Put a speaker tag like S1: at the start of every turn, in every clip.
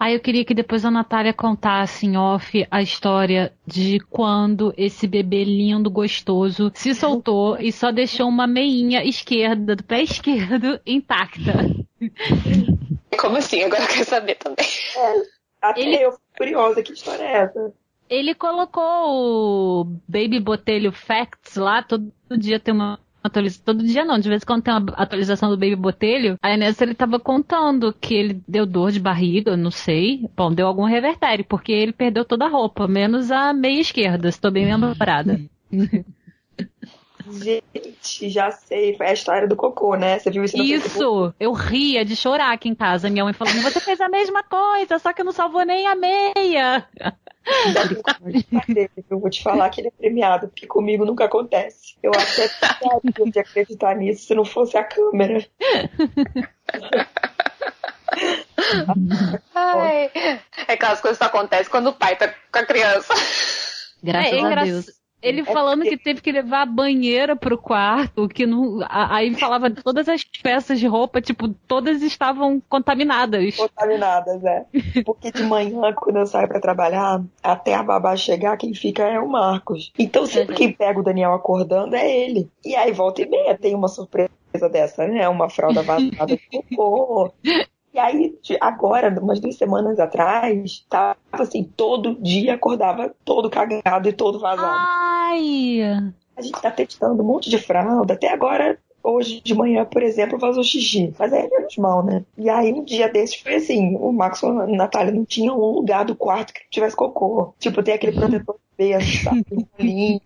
S1: Aí eu queria que depois a Natália contasse em off a história de quando esse bebê lindo, gostoso, se soltou e só deixou uma meinha esquerda, do pé esquerdo, intacta.
S2: Como assim? Agora eu quero saber também.
S3: É, até Ele... eu fico curiosa, que história é essa?
S1: Ele colocou o Baby Botelho Facts lá, todo dia tem uma atualização. Todo dia não, de vez em quando tem uma atualização do Baby Botelho. Aí nessa ele tava contando que ele deu dor de barriga, não sei. Bom, deu algum revertério, porque ele perdeu toda a roupa, menos a meia esquerda. Estou bem lembrada.
S3: Gente, já sei. Foi a história do cocô, né? Você viu isso no
S1: Isso!
S3: Facebook?
S1: Eu ria de chorar aqui em casa. Minha mãe falando, você fez a mesma coisa, só que não salvou nem a meia.
S3: Eu vou te falar que ele é premiado, porque comigo nunca acontece. Eu até precisaria de acreditar nisso se não fosse a câmera.
S2: Ai, é aquelas coisas que acontecem quando o pai tá com a criança.
S1: Graças é, a Deus. Ele falando que teve que levar a banheira pro quarto, que não. Aí falava todas as peças de roupa, tipo, todas estavam contaminadas.
S3: Contaminadas, é. Porque de manhã, quando eu saio para trabalhar, até a babá chegar, quem fica é o Marcos. Então sempre uhum. quem pega o Daniel acordando é ele. E aí volta e meia tem uma surpresa dessa, né? Uma fralda vazada de cocô. E aí, agora, umas duas semanas atrás, tava assim, todo dia acordava todo cagado e todo vazado.
S1: Ai!
S3: A gente tá testando um monte de fralda. Até agora, hoje de manhã, por exemplo, vazou xixi. Mas é menos mal, né? E aí, um dia desses foi assim: o Max e a Natália não tinham um lugar do quarto que tivesse cocô. Tipo, tem aquele protetor berço, tava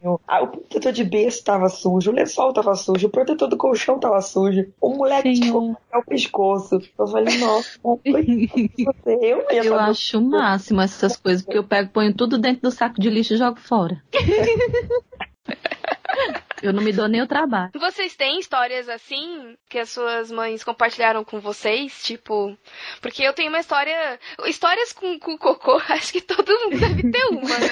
S3: um ah, o protetor de berço estava sujo, o lençol estava sujo, o protetor do colchão estava sujo, o moleque tinha o pescoço. Eu falei, nossa, você,
S1: eu Eu acho o máximo essas coisas, porque eu pego, ponho tudo dentro do saco de lixo e jogo fora. Eu não me dou nem o trabalho.
S4: Vocês têm histórias assim que as suas mães compartilharam com vocês? Tipo, porque eu tenho uma história. Histórias com, com cocô, acho que todo mundo deve ter uma, né?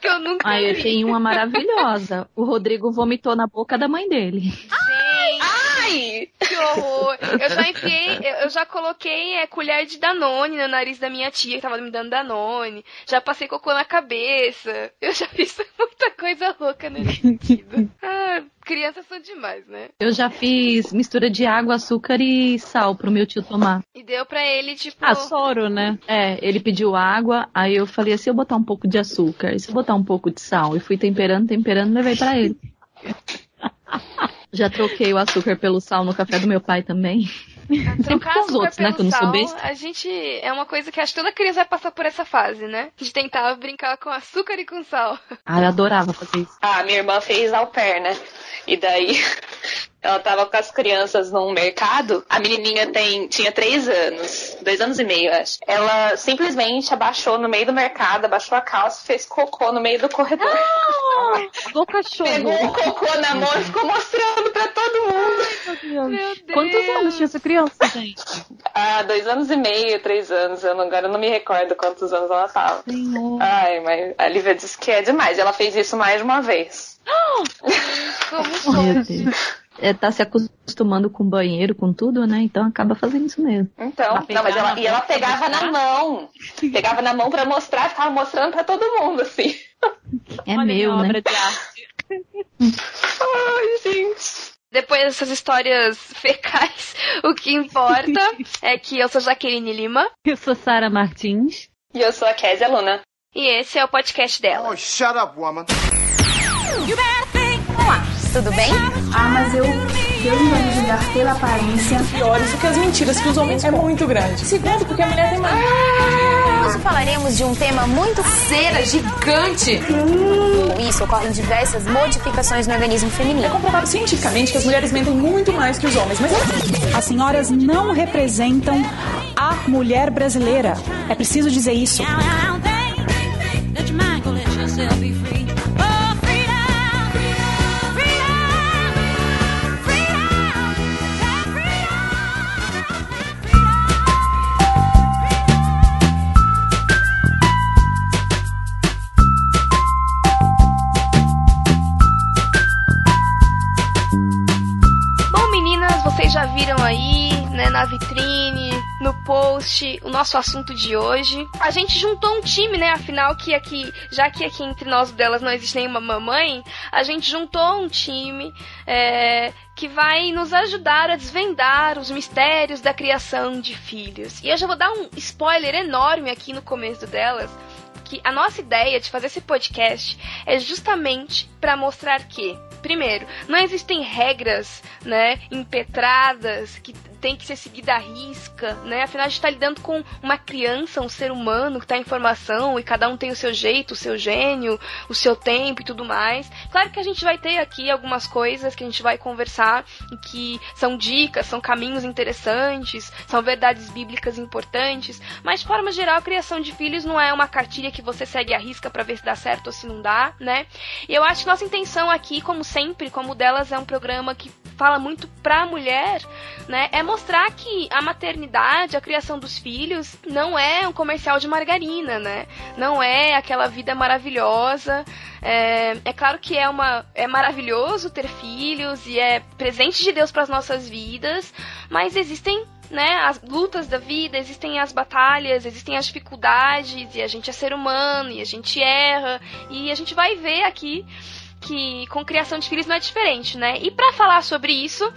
S4: que eu nunca.
S1: Ah, eu tenho uma maravilhosa. O Rodrigo vomitou na boca da mãe dele. Gente!
S4: Ai! Que horror! Eu já enfiei, eu já coloquei é, colher de Danone no nariz da minha tia que tava me dando Danone. Já passei cocô na cabeça. Eu já fiz muita coisa louca nesse sentido. Ah, crianças são demais, né?
S1: Eu já fiz mistura de água, açúcar e sal pro meu tio tomar.
S4: E deu pra ele, tipo.
S1: Ah, soro, né? É, ele pediu água, aí eu falei assim: eu botar um pouco de açúcar, e se eu botar um pouco de sal? E fui temperando, temperando, levei pra ele. Já troquei o açúcar pelo sal no café do meu pai também.
S4: Sempre com os outros, né? Que eu não sou besta. A gente. É uma coisa que acho que toda criança vai passar por essa fase, né? De tentar brincar com açúcar e com sal.
S1: Ah, eu adorava fazer isso.
S2: Ah, minha irmã fez au pair, né? E daí ela tava com as crianças num mercado. A menininha tem, tinha três anos, dois anos e meio, acho. Ela simplesmente abaixou no meio do mercado, abaixou a calça, fez cocô no meio do corredor.
S1: Ah, o cachorro.
S2: Pegou o cocô na mão e ficou mostrando pra todo mundo.
S1: Ai, meu Deus. Quantos anos tinha essa criança, gente?
S2: Ah, dois anos e meio, três anos. Eu não, agora eu não me recordo quantos anos ela tava.
S1: Senhor.
S2: Ai, mas a Lívia disse que é demais. Ela fez isso mais de uma vez.
S4: Como Meu Deus
S1: tá se acostumando com banheiro, com tudo, né? Então acaba fazendo isso mesmo.
S2: Então, não, mas ela, e ela pegava na mão. Pegava na mão para mostrar, ficava mostrando para todo mundo, assim.
S1: É Olha meu, né? Obra de arte.
S2: Ai, gente.
S4: Depois dessas histórias fecais, o que importa é que eu sou Jaqueline Lima.
S1: Eu sou Sara Martins.
S2: E eu sou a Kézia Luna.
S4: E esse é o podcast dela.
S5: Oh, shut up, woman.
S4: Olá, tudo bem?
S6: Ah, mas eu. Deus não vai me julgar pela aparência.
S7: Pior isso que as mentiras que os homens é muito grande. Segundo, porque a mulher tem mais.
S4: Ah, hoje falaremos de um tema muito cera, gigante. Hum. Com isso ocorrem diversas modificações no organismo feminino. É
S7: comprovado cientificamente que as mulheres mentem muito mais que os homens, mas
S8: as senhoras não representam a mulher brasileira. É preciso dizer isso.
S4: Na vitrine, no post o nosso assunto de hoje. A gente juntou um time, né? Afinal, que aqui, já que aqui entre nós delas não existe nenhuma mamãe, a gente juntou um time é, que vai nos ajudar a desvendar os mistérios da criação de filhos. E eu já vou dar um spoiler enorme aqui no começo delas que a nossa ideia de fazer esse podcast é justamente para mostrar que, primeiro, não existem regras, né, impetradas que tem que ser seguida à risca, né? Afinal, a gente está lidando com uma criança, um ser humano que está em formação e cada um tem o seu jeito, o seu gênio, o seu tempo e tudo mais. Claro que a gente vai ter aqui algumas coisas que a gente vai conversar que são dicas, são caminhos interessantes, são verdades bíblicas importantes, mas de forma geral, a criação de filhos não é uma cartilha que você segue à risca para ver se dá certo ou se não dá, né? E eu acho que nossa intenção aqui, como sempre, como delas é um programa que fala muito pra mulher, né, é mostrar que a maternidade, a criação dos filhos, não é um comercial de margarina, né? Não é aquela vida maravilhosa. É, é claro que é uma é maravilhoso ter filhos e é presente de Deus para as nossas vidas, mas existem né, as lutas da vida, existem as batalhas, existem as dificuldades, e a gente é ser humano, e a gente erra, e a gente vai ver aqui que com criação de filhos não é diferente, né? E para falar sobre isso,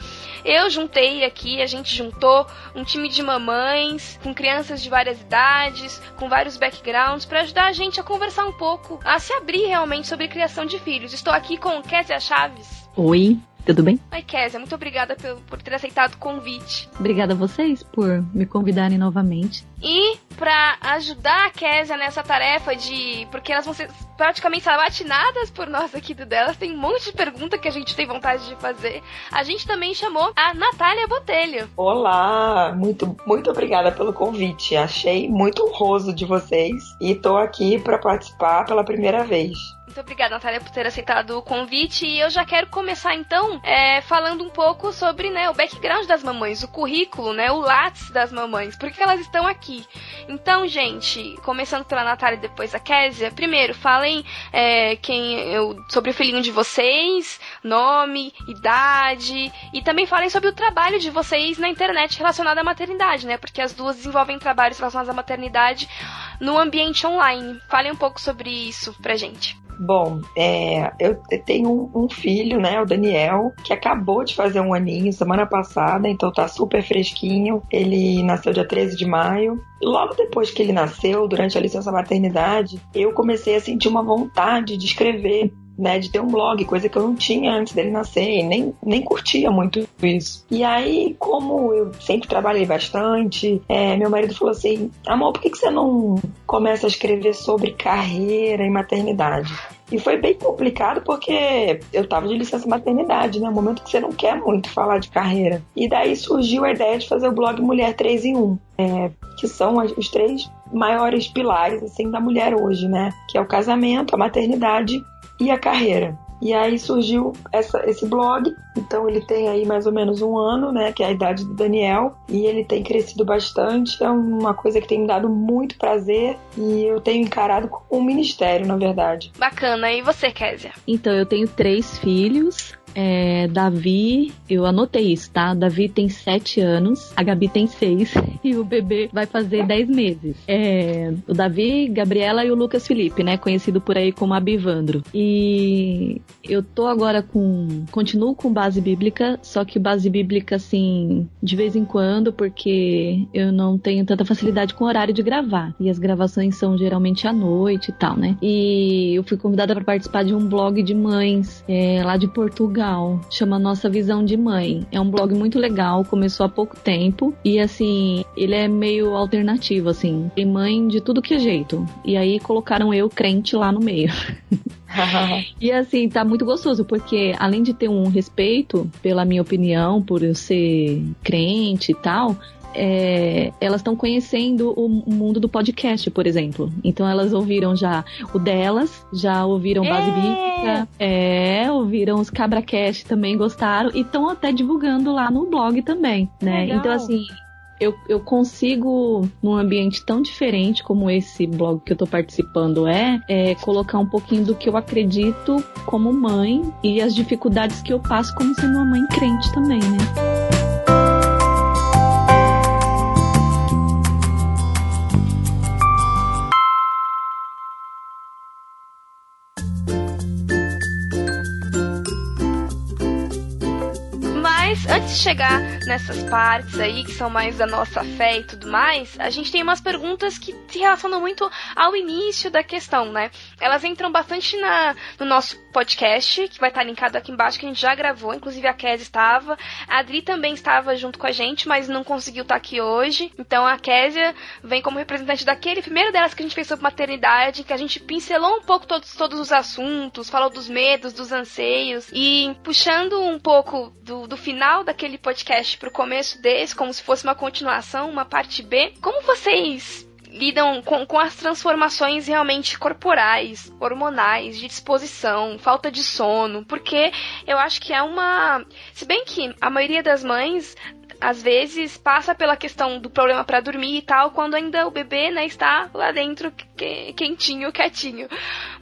S4: eu juntei aqui, a gente juntou um time de mamães com crianças de várias idades, com vários backgrounds para ajudar a gente a conversar um pouco, a se abrir realmente sobre criação de filhos. Estou aqui com Kézia Chaves.
S5: Oi, tudo bem?
S4: Oi, Kézia, muito obrigada por, por ter aceitado o convite.
S5: Obrigada a vocês por me convidarem novamente.
S4: E para ajudar a Kézia nessa tarefa de. Porque elas vão ser praticamente sabatinadas por nós aqui do delas, tem um monte de pergunta que a gente tem vontade de fazer. A gente também chamou a Natália Botelho.
S3: Olá, muito, muito obrigada pelo convite. Achei muito honroso de vocês e tô aqui para participar pela primeira vez.
S4: Muito obrigada, Natália, por ter aceitado o convite. E eu já quero começar, então, é, falando um pouco sobre né, o background das mamães, o currículo, né, o látice das mamães. Por que elas estão aqui? Então, gente, começando pela Natália e depois a Késia, primeiro, falem é, quem eu, sobre o filhinho de vocês, nome, idade, e também falem sobre o trabalho de vocês na internet relacionado à maternidade, né? Porque as duas desenvolvem trabalhos relacionados à maternidade no ambiente online. Falem um pouco sobre isso pra gente.
S3: Bom, é, eu tenho um, um, filho, né, o Daniel, que acabou de fazer um aninho semana passada, então tá super fresquinho. Ele nasceu dia 13 de maio. Logo depois que ele nasceu, durante a licença maternidade, eu comecei a sentir uma vontade de escrever né, de ter um blog, coisa que eu não tinha antes dele nascer, e nem, nem curtia muito isso. E aí, como eu sempre trabalhei bastante, é, meu marido falou assim: amor, por que, que você não começa a escrever sobre carreira e maternidade? E foi bem complicado porque eu tava de licença maternidade, né? Um momento que você não quer muito falar de carreira. E daí surgiu a ideia de fazer o blog Mulher 3 em 1, é, que são os três maiores pilares assim da mulher hoje, né? Que é o casamento, a maternidade e a carreira. E aí surgiu essa, esse blog. Então ele tem aí mais ou menos um ano, né? Que é a idade do Daniel. E ele tem crescido bastante. É uma coisa que tem me dado muito prazer. E eu tenho encarado como um ministério, na verdade.
S4: Bacana. E você, Kézia?
S5: Então, eu tenho três filhos. É, Davi, eu anotei isso, tá? Davi tem 7 anos, a Gabi tem 6 e o bebê vai fazer 10 meses. É, o Davi, Gabriela e o Lucas Felipe, né? Conhecido por aí como Abivandro. E eu tô agora com. Continuo com base bíblica, só que base bíblica, assim, de vez em quando, porque eu não tenho tanta facilidade com o horário de gravar. E as gravações são geralmente à noite e tal, né? E eu fui convidada para participar de um blog de mães é, lá de Portugal legal, chama Nossa Visão de Mãe. É um blog muito legal, começou há pouco tempo e assim, ele é meio alternativo assim. Tem mãe de tudo que é jeito. E aí colocaram eu crente lá no meio. e assim, tá muito gostoso, porque além de ter um respeito pela minha opinião, por eu ser crente e tal, é, elas estão conhecendo o, mundo do podcast, por exemplo. Então elas ouviram já o delas, já ouviram Base é. Bíblica, é, ouviram os CabraCast também, gostaram e estão até divulgando lá no blog também, né? Legal. Então assim, eu, eu consigo, num ambiente tão diferente como esse blog que eu tô participando é, é, colocar um pouquinho do que eu acredito como mãe e as dificuldades que eu passo como sendo uma mãe crente também, né?
S4: Antes de chegar nessas partes aí, que são mais da nossa fé e tudo mais, a gente tem umas perguntas que se relacionam muito ao início da questão, né? Elas entram bastante na, no nosso podcast, que vai estar linkado aqui embaixo, que a gente já gravou, inclusive a Kes estava, a Adri também estava junto com a gente, mas não conseguiu estar aqui hoje. Então a Késia vem como representante daquele primeiro delas que a gente fez sobre maternidade, que a gente pincelou um pouco todos, todos os assuntos, falou dos medos, dos anseios, e puxando um pouco do, do final daquele podcast pro começo desse, como se fosse uma continuação, uma parte B, como vocês lidam com, com as transformações realmente corporais, hormonais, de disposição, falta de sono, porque eu acho que é uma. Se bem que a maioria das mães às vezes passa pela questão do problema para dormir e tal, quando ainda o bebê, né, está lá dentro quentinho, quietinho.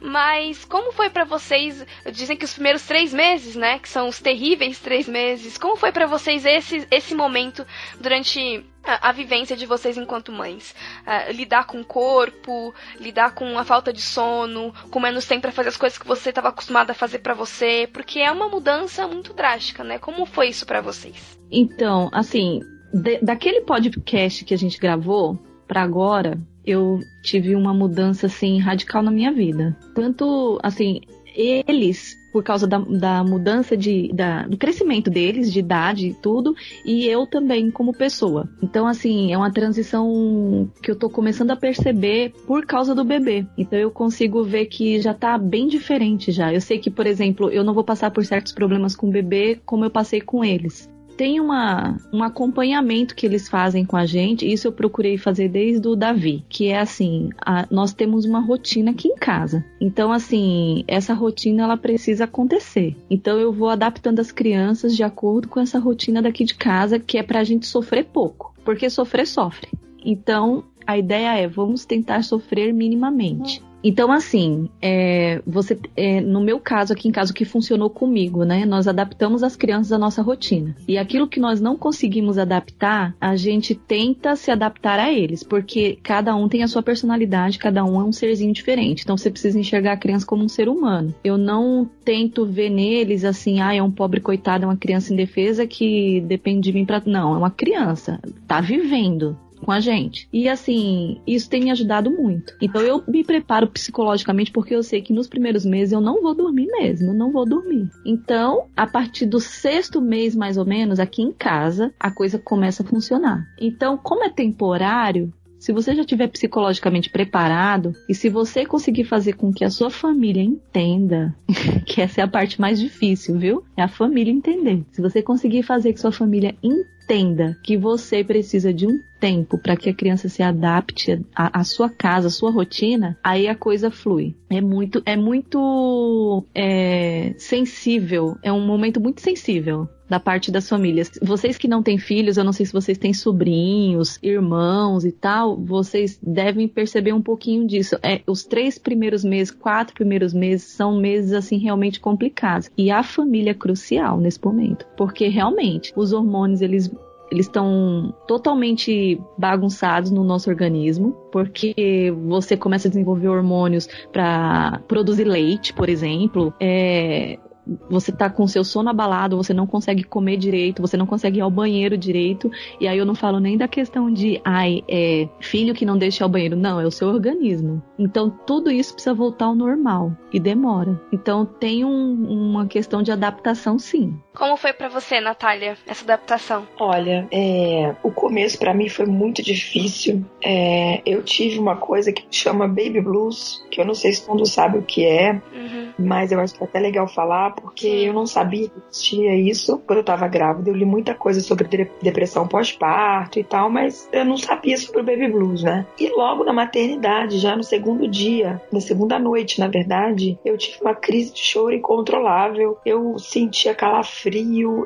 S4: Mas como foi para vocês? Dizem que os primeiros três meses, né, que são os terríveis três meses. Como foi para vocês esse esse momento durante a, a, vivência de vocês enquanto mães. Uh, lidar com o corpo, lidar com a falta de sono, com menos tempo para fazer as coisas que você estava acostumada a fazer para você, porque é uma mudança muito drástica, né? Como foi isso para vocês?
S5: Então, assim, de, daquele podcast que a gente gravou para agora, eu tive uma mudança assim radical na minha vida. Tanto assim, eles, por causa da, da mudança de, da, do crescimento deles, de idade e tudo, e eu também como pessoa. Então, assim, é uma transição que eu tô começando a perceber por causa do bebê. Então eu consigo ver que já tá bem diferente já. Eu sei que, por exemplo, eu não vou passar por certos problemas com o bebê como eu passei com eles tem uma, um acompanhamento que eles fazem com a gente. Isso eu procurei fazer desde o Davi, que é assim, a, nós temos uma rotina aqui em casa. Então, assim, essa rotina ela precisa acontecer. Então eu vou adaptando as crianças de acordo com essa rotina daqui de casa, que é pra gente sofrer pouco. Porque sofrer sofre. Então, a ideia é vamos tentar sofrer minimamente. Então, assim, é, você, é, no meu caso aqui em casa, o que funcionou comigo, né? Nós adaptamos as crianças à nossa rotina. E aquilo que nós não conseguimos adaptar, a gente tenta se adaptar a eles, porque cada um tem a sua personalidade, cada um é um serzinho diferente. Então, você precisa enxergar a criança como um ser humano. Eu não tento ver neles assim, ah, é um pobre coitado, é uma criança indefesa que depende de mim para. Não, é uma criança, tá vivendo com a gente. E assim, isso tem me ajudado muito. Então eu me preparo psicologicamente porque eu sei que nos primeiros meses eu não vou dormir mesmo, não vou dormir. Então, a partir do sexto mês mais ou menos, aqui em casa, a coisa começa a funcionar. Então, como é temporário, se você já estiver psicologicamente preparado e se você conseguir fazer com que a sua família entenda, que essa é a parte mais difícil, viu? É a família entender. Se você conseguir fazer que sua família entenda que você precisa de um tempo para que a criança se adapte à, sua casa, à sua rotina, aí a coisa flui. É muito, é muito é, sensível, é um momento muito sensível da parte das famílias. Vocês que não têm filhos, eu não sei se vocês têm sobrinhos, irmãos e tal, vocês devem perceber um pouquinho disso. É, os três primeiros meses, quatro primeiros meses são meses assim realmente complicados. E a família é crucial nesse momento, porque realmente os hormônios eles eles estão totalmente bagunçados no nosso organismo, porque você começa a desenvolver hormônios para produzir leite, por exemplo, é, você tá com seu sono abalado, você não consegue comer direito, você não consegue ir ao banheiro direito. E aí eu não falo nem da questão de, ai, é filho que não deixa ir ao banheiro. Não, é o seu organismo. Então tudo isso precisa voltar ao normal e demora. Então tem um, uma questão de adaptação, sim.
S4: Como foi para você, Natália, essa adaptação?
S3: Olha, é, o começo para mim foi muito difícil. É, eu tive uma coisa que chama baby blues, que eu não sei se todo mundo sabe o que é, uhum. mas eu acho que é até legal falar porque eu não sabia que existia isso quando eu tava grávida. Eu li muita coisa sobre depressão pós-parto e tal, mas eu não sabia sobre o baby blues, né? E logo na maternidade, já no segundo dia, na segunda noite, na verdade, eu tive uma crise de choro incontrolável. Eu sentia calafrio.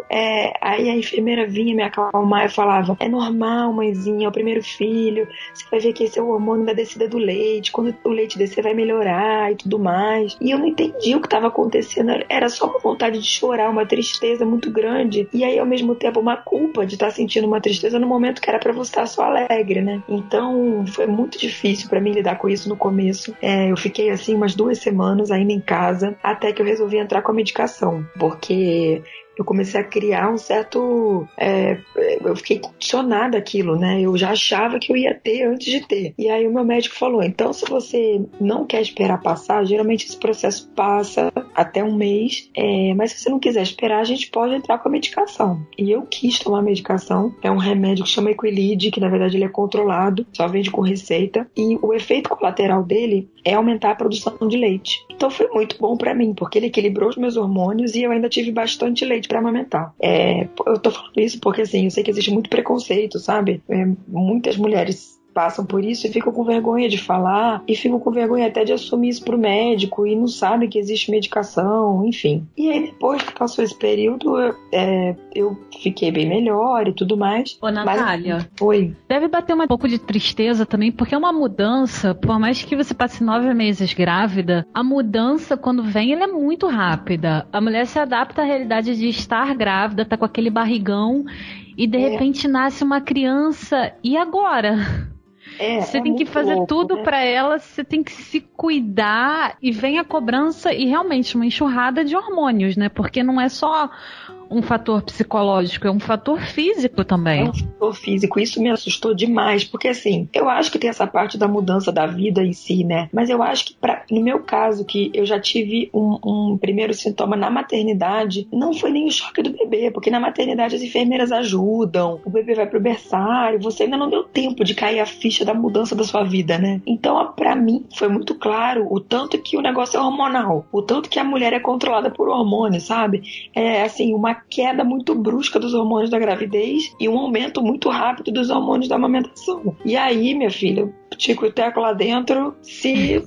S3: É... Aí a enfermeira vinha me acalmar e falava: É normal, mãezinha, é o primeiro filho. Você vai ver que esse é o hormônio da descida do leite. Quando o leite descer, vai melhorar e tudo mais. E eu não entendi o que estava acontecendo. Era só uma vontade de chorar, uma tristeza muito grande. E aí, ao mesmo tempo, uma culpa de estar sentindo uma tristeza no momento que era para você estar só alegre, né? Então, foi muito difícil para mim lidar com isso no começo. É, eu fiquei assim umas duas semanas ainda em casa, até que eu resolvi entrar com a medicação, porque eu comecei a criar um certo. É, eu fiquei condicionada aquilo, né? Eu já achava que eu ia ter antes de ter. E aí o meu médico falou: então, se você não quer esperar passar, geralmente esse processo passa até um mês, é, mas se você não quiser esperar, a gente pode entrar com a medicação. E eu quis tomar a medicação. É um remédio que chama Equilide, que na verdade ele é controlado, só vende com receita. E o efeito colateral dele é aumentar a produção de leite. Então foi muito bom para mim, porque ele equilibrou os meus hormônios e eu ainda tive bastante leite para amamentar. É, eu tô falando isso porque assim, eu sei que existe muito preconceito, sabe? É, muitas mulheres passam por isso e ficam com vergonha de falar e ficam com vergonha até de assumir isso pro médico e não sabem que existe medicação, enfim. E aí depois que passou esse período, eu, é, eu fiquei bem melhor e tudo mais.
S1: Ô, Natália.
S3: Mas, oi.
S1: Deve bater um pouco de tristeza também, porque é uma mudança, por mais que você passe nove meses grávida, a mudança, quando vem, ela é muito rápida. A mulher se adapta à realidade de estar grávida, tá com aquele barrigão, e de é. repente nasce uma criança. E agora?
S3: É,
S1: você
S3: é
S1: tem que fazer
S3: louco,
S1: tudo
S3: né?
S1: para ela, você tem que se cuidar e vem a cobrança e realmente uma enxurrada de hormônios, né? Porque não é só um fator psicológico, é um fator físico também.
S3: É um fator físico. Isso me assustou demais, porque assim, eu acho que tem essa parte da mudança da vida em si, né? Mas eu acho que, pra, no meu caso, que eu já tive um, um primeiro sintoma na maternidade, não foi nem o choque do bebê, porque na maternidade as enfermeiras ajudam, o bebê vai pro berçário, você ainda não deu tempo de cair a ficha da mudança da sua vida, né? Então, para mim, foi muito claro o tanto que o negócio é hormonal, o tanto que a mulher é controlada por hormônios, sabe? É assim, uma queda muito brusca dos hormônios da gravidez e um aumento muito rápido dos hormônios da amamentação. E aí, minha filha, tico e teco lá dentro se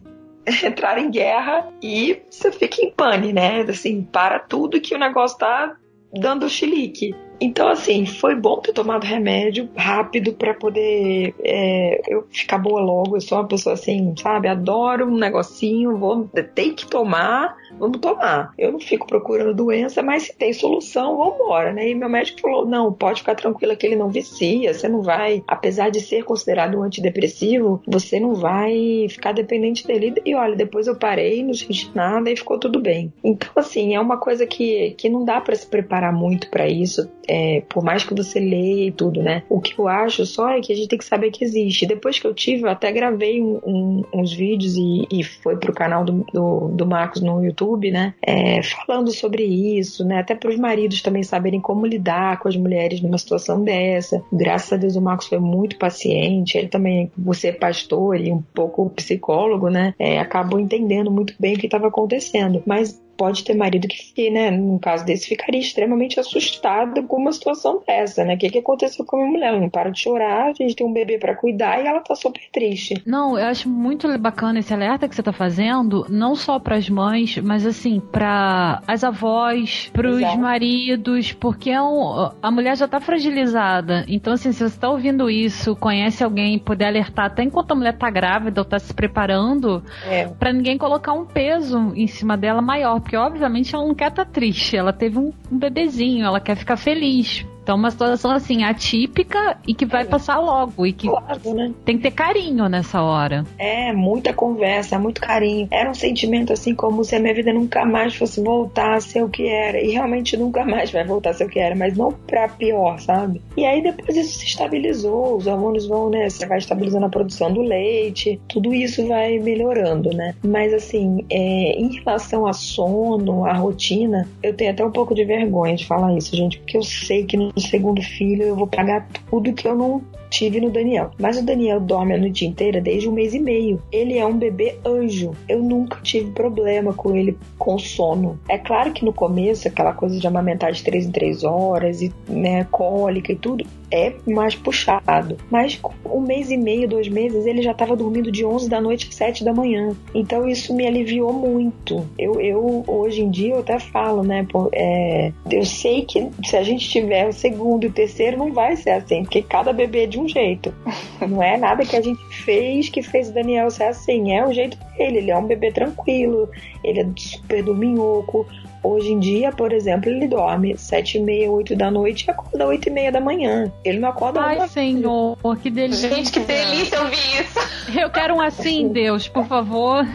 S3: entrar em guerra e você fica em pane, né? Assim, para tudo que o negócio tá dando chilique. Então, assim, foi bom ter tomado remédio rápido para poder é, eu ficar boa logo. Eu sou uma pessoa assim, sabe? Adoro um negocinho, vou ter que tomar, vamos tomar. Eu não fico procurando doença, mas se tem solução, vamos embora, né? E meu médico falou: não, pode ficar tranquila que ele não vicia, você não vai, apesar de ser considerado um antidepressivo, você não vai ficar dependente dele. E olha, depois eu parei, não senti nada e ficou tudo bem. Então, assim, é uma coisa que, que não dá para se preparar muito para isso é, por mais que você leia e tudo, né? O que eu acho só é que a gente tem que saber que existe. Depois que eu tive, eu até gravei um, um, uns vídeos e, e foi pro canal do, do, do Marcos no YouTube, né? É, falando sobre isso, né? Até para os maridos também saberem como lidar com as mulheres numa situação dessa. Graças a Deus o Marcos foi muito paciente. Ele também, você é pastor e um pouco psicólogo, né? É, acabou entendendo muito bem o que estava acontecendo. Mas pode ter marido que, né, num caso desse, ficaria extremamente assustado com uma situação dessa, né? O que, que aconteceu com a minha mulher? Ela não para de chorar, a gente tem um bebê para cuidar e ela tá super triste.
S1: Não, eu acho muito bacana esse alerta que você tá fazendo, não só para as mães, mas assim, para as avós, para os maridos, porque é um, a mulher já tá fragilizada. Então, assim, se você tá ouvindo isso, conhece alguém, puder alertar até enquanto a mulher tá grávida ou tá se preparando,
S3: É.
S1: para ninguém colocar um peso em cima dela maior, porque obviamente ela não quer estar triste, ela teve um, um bebezinho, ela quer ficar feliz. Então, uma situação assim atípica e que vai passar logo e que
S3: Claro, né?
S1: tem que ter carinho nessa hora.
S3: É, muita conversa, muito carinho. Era um sentimento assim como se a minha vida nunca mais fosse voltar a ser o que era. E realmente nunca mais vai voltar a ser o que era, mas não pra pior, sabe? E aí depois isso se estabilizou, os hormônios vão, né? Você vai estabilizando a produção do leite, tudo isso vai melhorando, né? Mas assim, é, em relação a sono, a rotina, eu tenho até um pouco de vergonha de falar isso, gente, porque eu sei que no segundo filho eu vou pagar tudo que eu não tive no Daniel. Mas o Daniel dorme a noite inteira desde um mês e meio. Ele é um bebê anjo. Eu nunca tive problema com ele com sono. É claro que no começo, aquela coisa de amamentar de três em três horas e né, cólica e tudo, é mais puxado. Mas um mês e meio, dois meses, ele já estava dormindo de 11 da noite às 7 da manhã. Então isso me aliviou muito. Eu, eu hoje em dia, eu até falo, né? pô, é, eu sei que se a gente tiver o segundo e o terceiro, não vai ser assim, porque cada bebê é de um jeito. Não é nada que a gente fez que fez o Daniel ser assim. É o jeito dele. Ele é um bebê tranquilo, ele é super dorminhoco. Hoje em dia, por exemplo, ele dorme sete e meia, oito da noite e acorda oito e meia da manhã. Ele não acorda
S1: Ai,
S3: uma
S1: senhor, que delícia.
S2: Gente, que delícia ouvir isso.
S1: Eu quero um assim, Deus, por favor.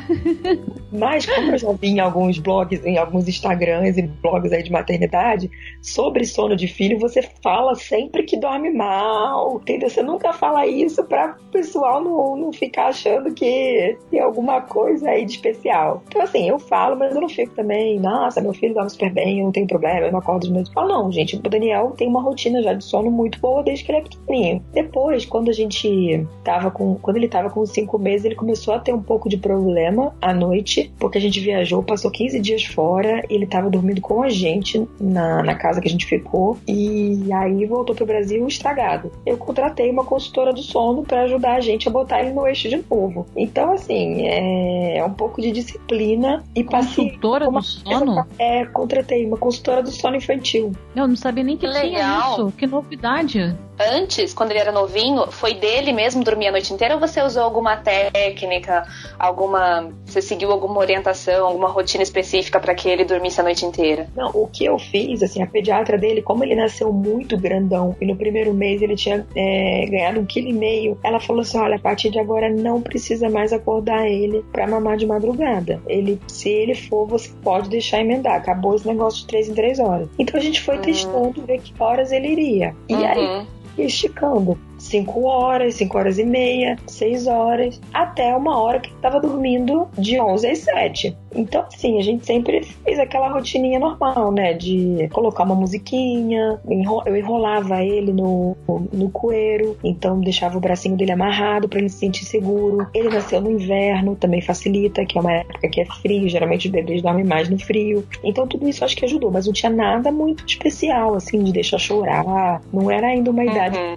S3: Mas como eu já vi em alguns blogs, em alguns Instagrams e blogs aí de maternidade, sobre sono de filho, você fala sempre que dorme mal, entendeu? Você nunca fala isso para o pessoal não, não ficar achando que tem alguma coisa aí de especial. Então assim, eu falo, mas eu não fico também, nossa, meu filho dorme super bem, eu não tenho problema, eu não acordo de noite. Eu falo, não, gente, o Daniel tem uma rotina já de sono muito boa desde que ele é pequenininho. Depois, quando a gente tava com, quando ele tava com cinco meses, ele começou a ter um pouco de problema à noite porque a gente viajou, passou 15 dias fora, ele tava dormindo com a gente na, na casa que a gente ficou, e aí voltou pro Brasil estragado. Eu contratei uma consultora do sono para ajudar a gente a botar ele no eixo de novo. Então, assim, é, é um pouco de disciplina e paciência.
S1: Consultora do sono?
S3: É, contratei uma consultora do sono infantil.
S1: Eu não sabia nem que
S2: Legal.
S1: tinha isso. Que novidade.
S2: Antes, quando ele era novinho, foi dele mesmo dormir a noite inteira ou você usou alguma técnica, alguma. Você seguiu alguma orientação, alguma rotina específica para que ele dormisse a noite inteira?
S3: Não, o que eu fiz, assim, a pediatra dele, como ele nasceu muito grandão e no primeiro mês ele tinha é, ganhado um quilo e meio, ela falou assim: olha, a partir de agora não precisa mais acordar ele pra mamar de madrugada. Ele, se ele for, você pode deixar emendar. Acabou esse negócio de três em três horas. Então a gente foi
S2: Uhum.
S3: testando, ver que horas ele iria. E aí
S2: Uhum.
S3: e esticando. 5 horas, 5 horas e meia, 6 horas, até uma hora que ele tava dormindo de 11 às 7. Então, assim, a gente sempre fez aquela rotininha normal, né? De colocar uma musiquinha, eu enrolava ele no, no coeiro, então deixava o bracinho dele amarrado para ele se sentir seguro. Ele nasceu no inverno, também facilita, que é uma época que é frio, geralmente os bebês dormem mais no frio. Então, tudo isso acho que ajudou, mas não tinha nada muito especial, assim, de deixar chorar. Não era ainda uma idade
S2: Uhum.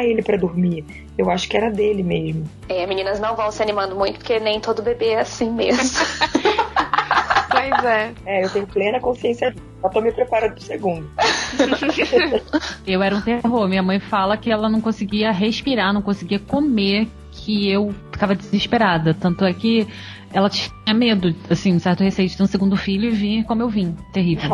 S3: Treinar ele para dormir. Eu acho que era dele mesmo.
S2: É, meninas não vão se animando muito, porque nem todo bebê é assim mesmo.
S4: Pois é.
S3: É, eu tenho plena consciência disso. Já tô me preparando pro segundo.
S1: Eu era um terror. Minha mãe fala que ela não conseguia respirar, não conseguia comer, que eu ficava desesperada. Tanto é que ela tinha medo, assim, um certo receio de ter um segundo filho e vir como eu vim. Terrível.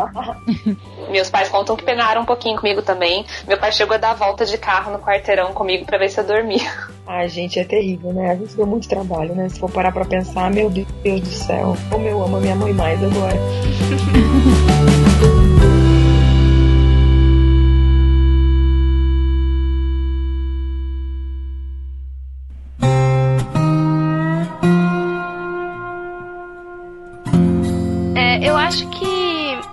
S2: Meus pais contam que penaram um pouquinho comigo também. Meu pai chegou a dar a volta de carro no quarteirão comigo pra ver se eu dormia.
S3: Ai, gente, é terrível, né? A gente deu muito trabalho, né? Se for parar pra pensar, meu Deus do céu, como eu amo a minha mãe mais agora.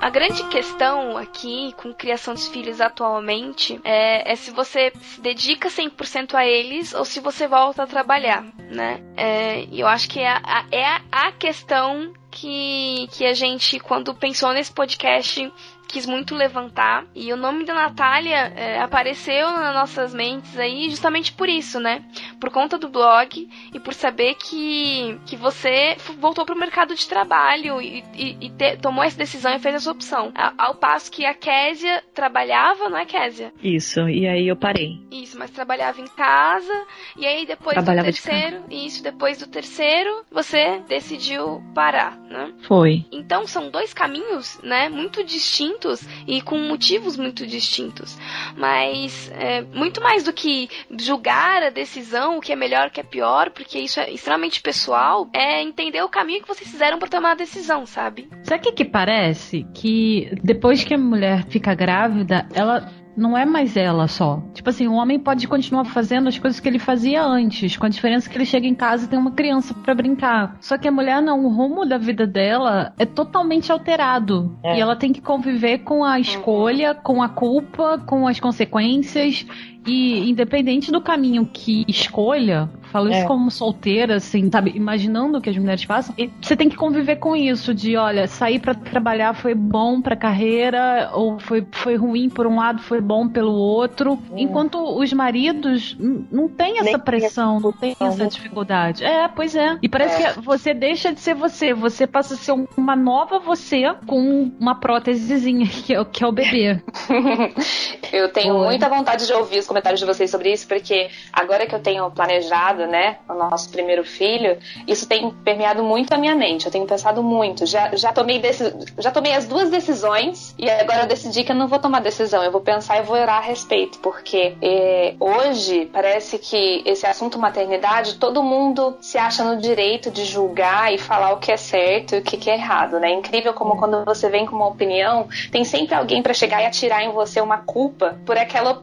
S4: a grande questão aqui com criação dos filhos atualmente é, é se você se dedica 100% a eles ou se você volta a trabalhar, né? É, eu acho que é a, é a questão que, que a gente, quando pensou nesse podcast, quis muito levantar. E o nome da Natália é, apareceu nas nossas mentes aí justamente por isso, né? Por conta do blog e por saber que, que você voltou para o mercado de trabalho e, e- e te- tomou essa decisão e fez essa opção. Ao passo que a Késia trabalhava, não é Késia?
S5: Isso, e aí eu parei.
S4: Isso, mas trabalhava em casa. E aí depois
S5: Trabalhava
S4: do
S5: de
S4: terceiro, isso, depois do terceiro, você decidiu parar, né?
S5: Foi.
S4: Então são dois caminhos, né, muito distintos e com motivos muito distintos. Mas é, muito mais do que julgar a decisão, o que é melhor, o que é pior, porque isso é extremamente pessoal, é entender o caminho que vocês fizeram para tomar a decisão, sabe?
S1: Sabe o que, que parece? Que depois que a mulher fica grávida, ela não é mais ela só. Tipo assim, o homem pode continuar fazendo as coisas que ele fazia antes, com a diferença que ele chega em casa e tem uma criança pra brincar. Só que a mulher não, o rumo da vida dela é totalmente alterado.
S3: É.
S1: E ela tem que conviver com a escolha, com a culpa, com as consequências. E independente do caminho que escolha, falo isso
S3: É.
S1: como solteira, assim, sabe? Imaginando o que as mulheres passam, e você tem que conviver com isso, de olha, sair pra trabalhar foi bom pra carreira, ou foi, foi ruim por um lado, foi bom pelo outro. Enquanto os maridos não tem essa
S3: Nem
S1: pressão, não tem essa
S3: né?
S1: dificuldade. É, pois é. E parece que você deixa de ser você, você passa a ser um- uma nova você com uma prótesezinha, que é, o- que é o bebê.
S2: Eu tenho
S3: Oi.
S2: muita vontade de ouvir os comentários de vocês sobre isso, porque agora que eu tenho planejado, né, o nosso primeiro filho, isso tem permeado muito a minha mente. Eu tenho pensado muito. Já, já, tomei, já tomei as duas decisões e agora eu decidi que eu não vou tomar decisão. Eu vou pensar e vou orar a respeito, porque é, hoje parece que esse assunto maternidade, todo mundo se acha no direito de julgar e falar o que é certo e o que é errado, né? É incrível como quando você vem com uma opinião, tem sempre alguém para chegar e atirar em você uma culpa por aquela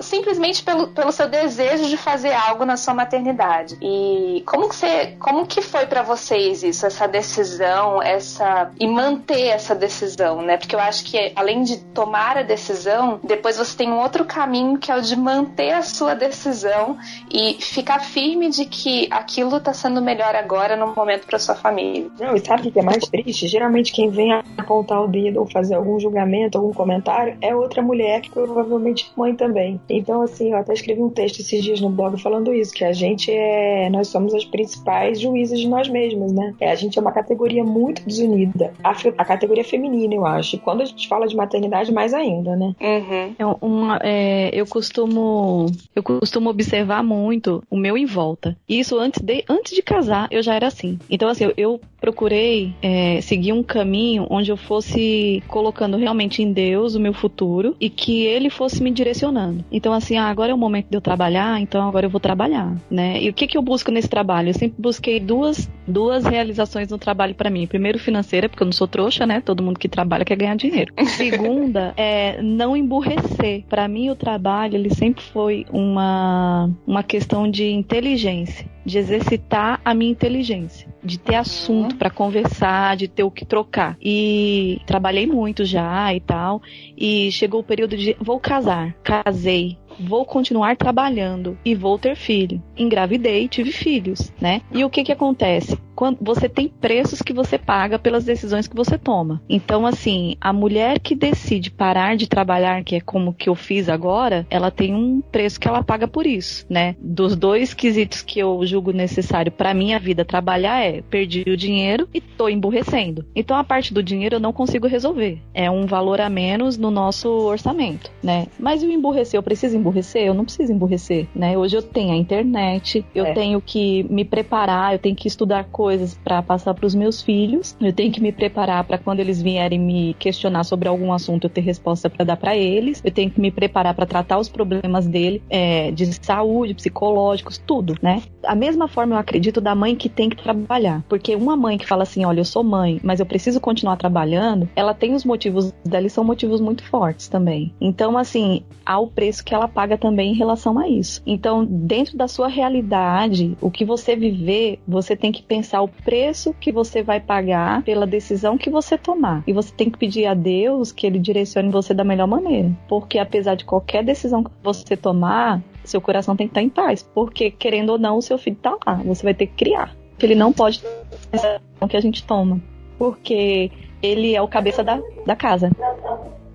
S2: simplesmente pelo, pelo seu desejo de fazer algo na sua maternidade. E como que você, como que foi para vocês isso, essa decisão, essa e manter essa decisão, né? Porque eu acho que além de tomar a decisão, depois você tem um outro caminho que é o de manter a sua decisão e ficar firme de que aquilo tá sendo melhor agora no momento para sua família.
S3: Não, e sabe o que é mais triste? Geralmente quem vem apontar o dedo ou fazer algum julgamento, algum comentário é outra mulher que provavelmente mãe também. Então, assim, eu até escrevi um texto esses dias no blog falando isso, que a gente é. Nós somos as principais juízas de nós mesmas, né? É, a gente é uma categoria muito desunida. A, a categoria feminina, eu acho. E quando a gente fala de maternidade, mais ainda, né?
S5: Uhum. É uma, é, eu costumo. Eu costumo observar muito o meu em volta. Isso antes de, antes de casar, eu já era assim. Então, assim, eu, eu procurei é, seguir um caminho onde eu fosse colocando realmente em Deus o meu futuro e que ele fosse me direcionando. Então, assim, ah, agora é o momento de eu trabalhar, então agora eu vou trabalhar, né? E o que, que eu busco nesse trabalho? Eu sempre busquei duas, duas realizações no trabalho para mim. Primeiro, financeira, porque eu não sou trouxa, né? Todo mundo que trabalha quer ganhar dinheiro. Segunda, é não emburrecer. Para mim, o trabalho, ele sempre foi uma, uma questão de inteligência de exercitar a minha inteligência, de ter assunto para conversar, de ter o que trocar. E trabalhei muito já e tal, e chegou o período de vou casar. Casei, vou continuar trabalhando e vou ter filho. Engravidei, tive filhos, né? E o que que acontece? Quando você tem preços que você paga pelas decisões que você toma. Então, assim, a mulher que decide parar de trabalhar, que é como que eu fiz agora, ela tem um preço que ela paga por isso, né? Dos dois quesitos que eu julgo necessário para minha vida trabalhar é perdi o dinheiro e tô emburrecendo. Então, a parte do dinheiro eu não consigo resolver. É um valor a menos no nosso orçamento, né? Mas o emburrecer, eu preciso emburrecer? Eu não preciso emburrecer, né? Hoje eu tenho a internet, eu é. tenho que me preparar, eu tenho que estudar coisas para passar para os meus filhos, eu tenho que me preparar para quando eles vierem me questionar sobre algum assunto eu ter resposta para dar para eles, eu tenho que me preparar para tratar os problemas dele é, de saúde, psicológicos, tudo, né? A mesma forma eu acredito da mãe que tem que trabalhar, porque uma mãe que fala assim, olha, eu sou mãe, mas eu preciso continuar trabalhando, ela tem os motivos dela e são motivos muito fortes também. Então, assim, há o preço que ela paga também em relação a isso. Então, dentro da sua realidade, o que você viver, você tem que pensar o preço que você vai pagar pela decisão que você tomar. E você tem que pedir a Deus que ele direcione você da melhor maneira. Porque apesar de qualquer decisão que você tomar, seu coração tem que estar em paz. Porque, querendo ou não, o seu filho está lá. Você vai ter que criar. Ele não pode que a gente toma. Porque ele é o cabeça da, da casa.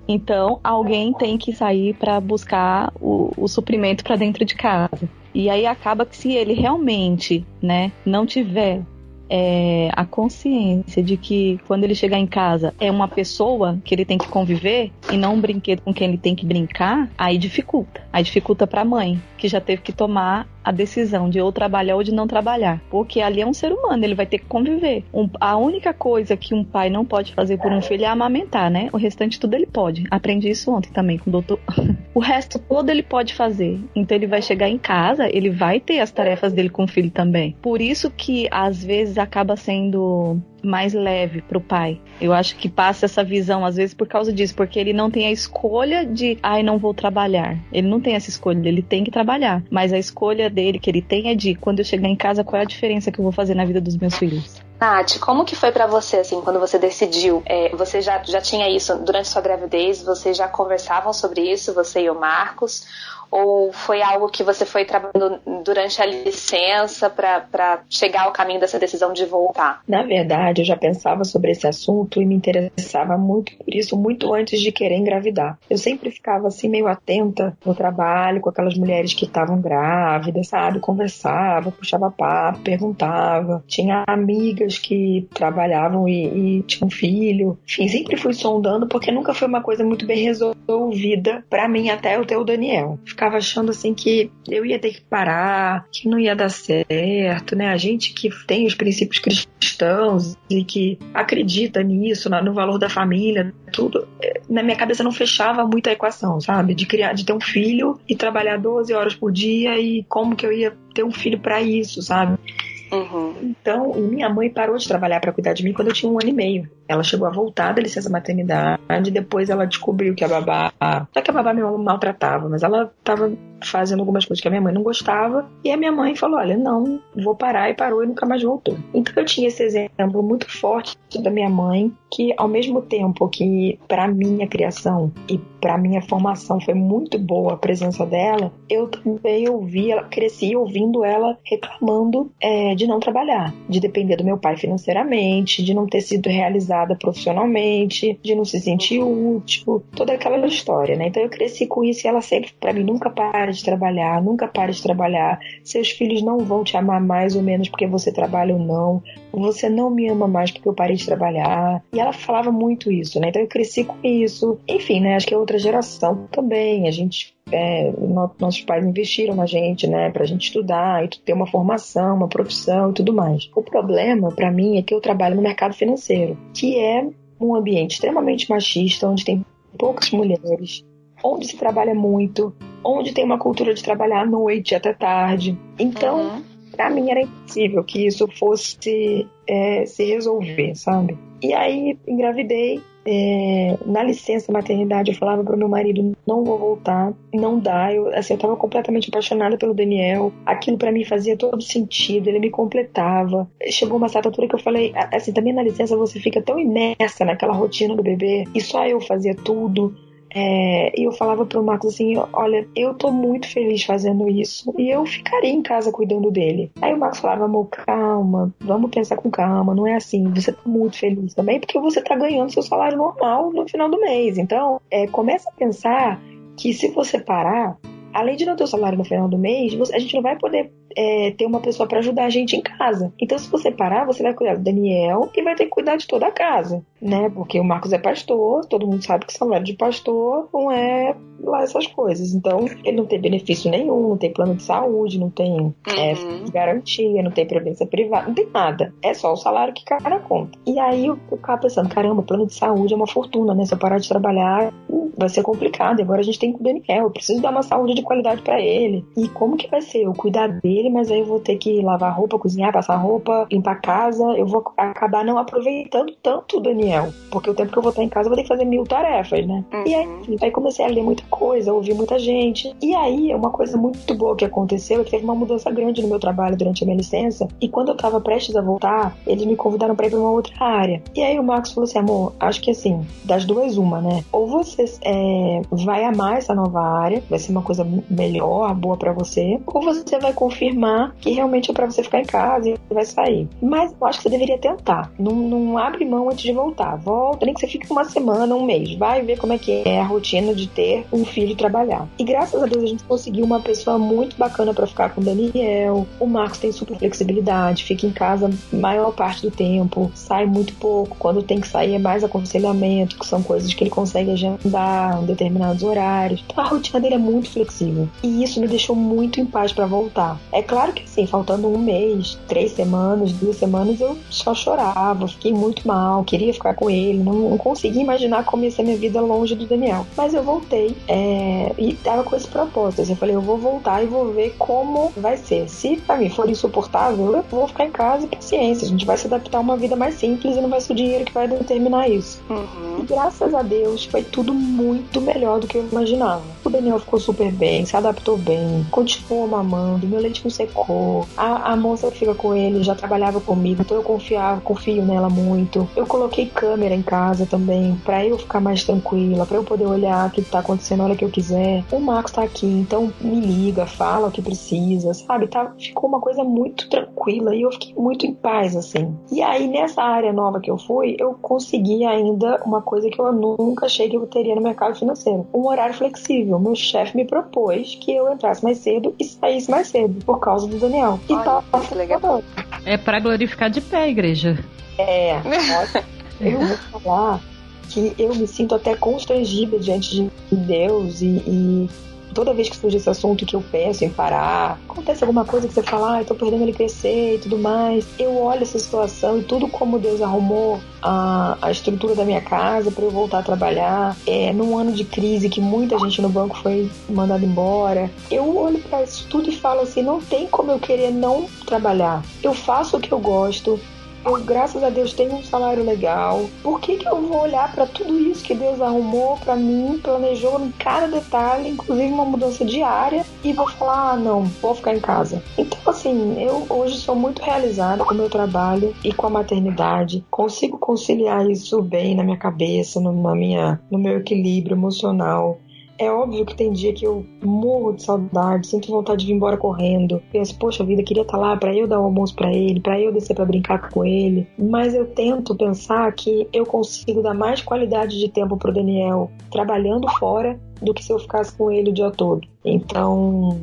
S5: Então, alguém tem que sair para buscar o, o suprimento para dentro de casa. E aí acaba que se ele realmente, né, não tiver é, a consciência de que quando ele chegar em casa é uma pessoa que ele tem que conviver e não um brinquedo com quem ele tem que brincar, aí dificulta. Aí dificulta para a mãe, que já teve que tomar a decisão de ou trabalhar ou de não trabalhar. Porque ali é um ser humano, ele vai ter que conviver. Um, a única coisa que um pai não pode fazer por um filho é amamentar, né? O restante tudo ele pode. Aprendi isso ontem também com o doutor. o resto todo ele pode fazer. Então ele vai chegar em casa, ele vai ter as tarefas dele com o filho também. Por isso que às vezes acaba sendo mais leve pro pai. Eu acho que passa essa visão às vezes por causa disso, porque ele não tem a escolha de, ai, não vou trabalhar. Ele não tem essa escolha, ele tem que trabalhar. Mas a escolha dele que ele tem é de, quando eu chegar em casa, qual é a diferença que eu vou fazer na vida dos meus filhos?
S2: Nath, como que foi para você, assim, quando você decidiu? É, você já, já tinha isso durante sua gravidez? Vocês já conversavam sobre isso, você e o Marcos? Ou foi algo que você foi trabalhando durante a licença para chegar ao caminho dessa decisão de voltar?
S3: Na verdade, eu já pensava sobre esse assunto e me interessava muito por isso, muito antes de querer engravidar. Eu sempre ficava assim, meio atenta no trabalho, com aquelas mulheres que estavam grávidas, sabe? Conversava, puxava papo, perguntava. Tinha amigas que trabalhavam e, e tinham filho. Enfim, sempre fui sondando porque nunca foi uma coisa muito bem resolvida para mim até eu ter o Daniel ficava achando assim que eu ia ter que parar, que não ia dar certo, né? A gente que tem os princípios cristãos e que acredita nisso, no valor da família, tudo, é, na minha cabeça não fechava muito a equação, sabe? De criar, de ter um filho e trabalhar 12 horas por dia e como que eu ia ter um filho para isso, sabe?
S2: Uhum.
S3: Então, minha mãe parou de trabalhar para cuidar de mim quando eu tinha um ano e meio. Ela chegou a voltar da licença maternidade, depois ela descobriu que a babá. Não que a babá me maltratava, mas ela estava fazendo algumas coisas que a minha mãe não gostava. E a minha mãe falou: Olha, não, vou parar, e parou e nunca mais voltou. Então eu tinha esse exemplo muito forte da minha mãe, que ao mesmo tempo que para minha criação e para minha formação foi muito boa a presença dela, eu também ouvi, cresci ouvindo ela reclamando é, de não trabalhar, de depender do meu pai financeiramente, de não ter sido realizada profissionalmente, de não se sentir útil, toda aquela história, né? Então eu cresci com isso e ela sempre, para mim, nunca para de trabalhar, nunca para de trabalhar. Seus filhos não vão te amar mais ou menos porque você trabalha ou não. Você não me ama mais porque eu parei de trabalhar. E ela falava muito isso, né? Então eu cresci com isso. Enfim, né? Acho que é outra geração também. A gente é, nossos pais investiram na gente, né, pra gente estudar e ter uma formação, uma profissão e tudo mais. O problema, para mim, é que eu trabalho no mercado financeiro, que é um ambiente extremamente machista, onde tem poucas mulheres, onde se trabalha muito, onde tem uma cultura de trabalhar à noite até tarde. Então, uhum. Para mim era impossível que isso fosse é, se resolver, sabe? E aí engravidei é, na licença maternidade, eu falava pro meu marido: não vou voltar, não dá. Eu, assim, eu tava completamente apaixonada pelo Daniel. Aquilo para mim fazia todo sentido, ele me completava. Chegou uma certa altura que eu falei: assim, também na licença você fica tão imersa naquela rotina do bebê e só eu fazia tudo. É, e eu falava pro Marcos assim: olha, eu tô muito feliz fazendo isso e eu ficaria em casa cuidando dele. Aí o Marcos falava: amor, calma, vamos pensar com calma, não é assim, você tá muito feliz também porque você tá ganhando seu salário normal no final do mês. Então, é, começa a pensar que se você parar, além de não ter o salário no final do mês, a gente não vai poder é, ter uma pessoa para ajudar a gente em casa. Então, se você parar, você vai cuidar do Daniel e vai ter que cuidar de toda a casa, né? Porque o Marcos é pastor, todo mundo sabe que salário de pastor não é lá essas coisas. Então, ele não tem benefício nenhum, não tem plano de saúde, não tem é, uhum. é, garantia, não tem previdência privada, não tem nada. É só o salário que cai na conta. E aí eu ficava pensando, caramba, plano de saúde é uma fortuna, né? Se eu parar de trabalhar, vai ser complicado. E agora a gente tem que o Daniel, eu preciso dar uma saúde de qualidade para ele. E como que vai ser? Eu cuidar dele, mas aí eu vou ter que lavar roupa, cozinhar, passar roupa, limpar a casa. Eu vou acabar não aproveitando tanto o Daniel. Porque o tempo que eu vou estar em casa eu vou ter que fazer mil tarefas, né? Uhum. E aí, uhum. aí comecei a ler muita coisa, ouvir muita gente. E aí, uma coisa muito boa que aconteceu é que teve uma mudança grande no meu trabalho durante a minha licença. E quando eu tava prestes a voltar, eles me convidaram para ir pra uma outra área. E aí o Marcos falou assim: amor, acho que assim, das duas, uma, né? Ou você é, vai amar essa nova área, vai ser uma coisa melhor, boa para você, ou você vai confirmar que realmente é para você ficar em casa e vai sair. Mas eu acho que você deveria tentar. Não, não abre mão antes de voltar. Volta, nem que você fique uma semana, um mês. Vai ver como é que é a rotina de ter um filho trabalhar. E graças a Deus a gente conseguiu uma pessoa muito bacana para ficar com o Daniel. O Marcos tem super flexibilidade, fica em casa maior parte do tempo, sai muito pouco. Quando tem que sair é mais aconselhamento, que são coisas que ele consegue agendar em determinados horários. Então a rotina dele é muito flexível. E isso me deixou muito em paz para voltar. É claro que assim, faltando um mês, três semanas, duas semanas, eu só chorava, fiquei muito mal, queria ficar com ele, não, não conseguia imaginar como ia ser minha vida longe do Daniel. Mas eu voltei é, e tava com esse propósito. Assim, eu falei, eu vou voltar e vou ver como vai ser. Se pra mim for insuportável, eu vou ficar em casa e paciência. A gente vai se adaptar a uma vida mais simples e não vai ser o dinheiro que vai determinar isso. Uhum. E graças a Deus foi tudo muito melhor do que eu imaginava. O Daniel ficou super bem, se adaptou bem, continuou mamando, meu leite secou. A, a moça que fica com ele já trabalhava comigo, então eu confiava, confio nela muito. Eu coloquei câmera em casa também, para eu ficar mais tranquila, para eu poder olhar o que tá acontecendo a hora que eu quiser. O Marcos tá aqui, então me liga, fala o que precisa, sabe? Tá, ficou uma coisa muito tranquila e eu fiquei muito em paz, assim. E aí, nessa área nova que eu fui, eu consegui ainda uma coisa que eu nunca achei que eu teria no mercado financeiro: um horário flexível. Meu chefe me propôs que eu entrasse mais cedo e saísse mais cedo, por causa do Daniel. E Olha, tá, legal.
S1: É para glorificar de pé a igreja.
S3: É, eu vou falar que eu me sinto até constrangida diante de Deus e, e toda vez que surge esse assunto que eu peço em parar, acontece alguma coisa que você fala, ah, eu tô perdendo ele crescer e tudo mais, eu olho essa situação e tudo como Deus arrumou a, a estrutura da minha casa para eu voltar a trabalhar, é, num ano de crise que muita gente no banco foi mandada embora, eu olho para isso tudo e falo assim, não tem como eu querer não trabalhar. Eu faço o que eu gosto, eu, graças a Deus, tenho um salário legal. Por que, que eu vou olhar para tudo isso que Deus arrumou para mim, planejou em cada detalhe, inclusive uma mudança diária, e vou falar, ah, não, vou ficar em casa? Então, assim, eu hoje sou muito realizada com o meu trabalho e com a maternidade. Consigo conciliar isso bem na minha cabeça, no, na minha, no meu equilíbrio emocional. É óbvio que tem dia que eu morro de saudade, sinto vontade de vir embora correndo. Penso, poxa vida, queria estar tá lá para eu dar o almoço para ele, para eu descer para brincar com ele. Mas eu tento pensar que eu consigo dar mais qualidade de tempo pro Daniel trabalhando fora do que se eu ficasse com ele o dia todo. Então,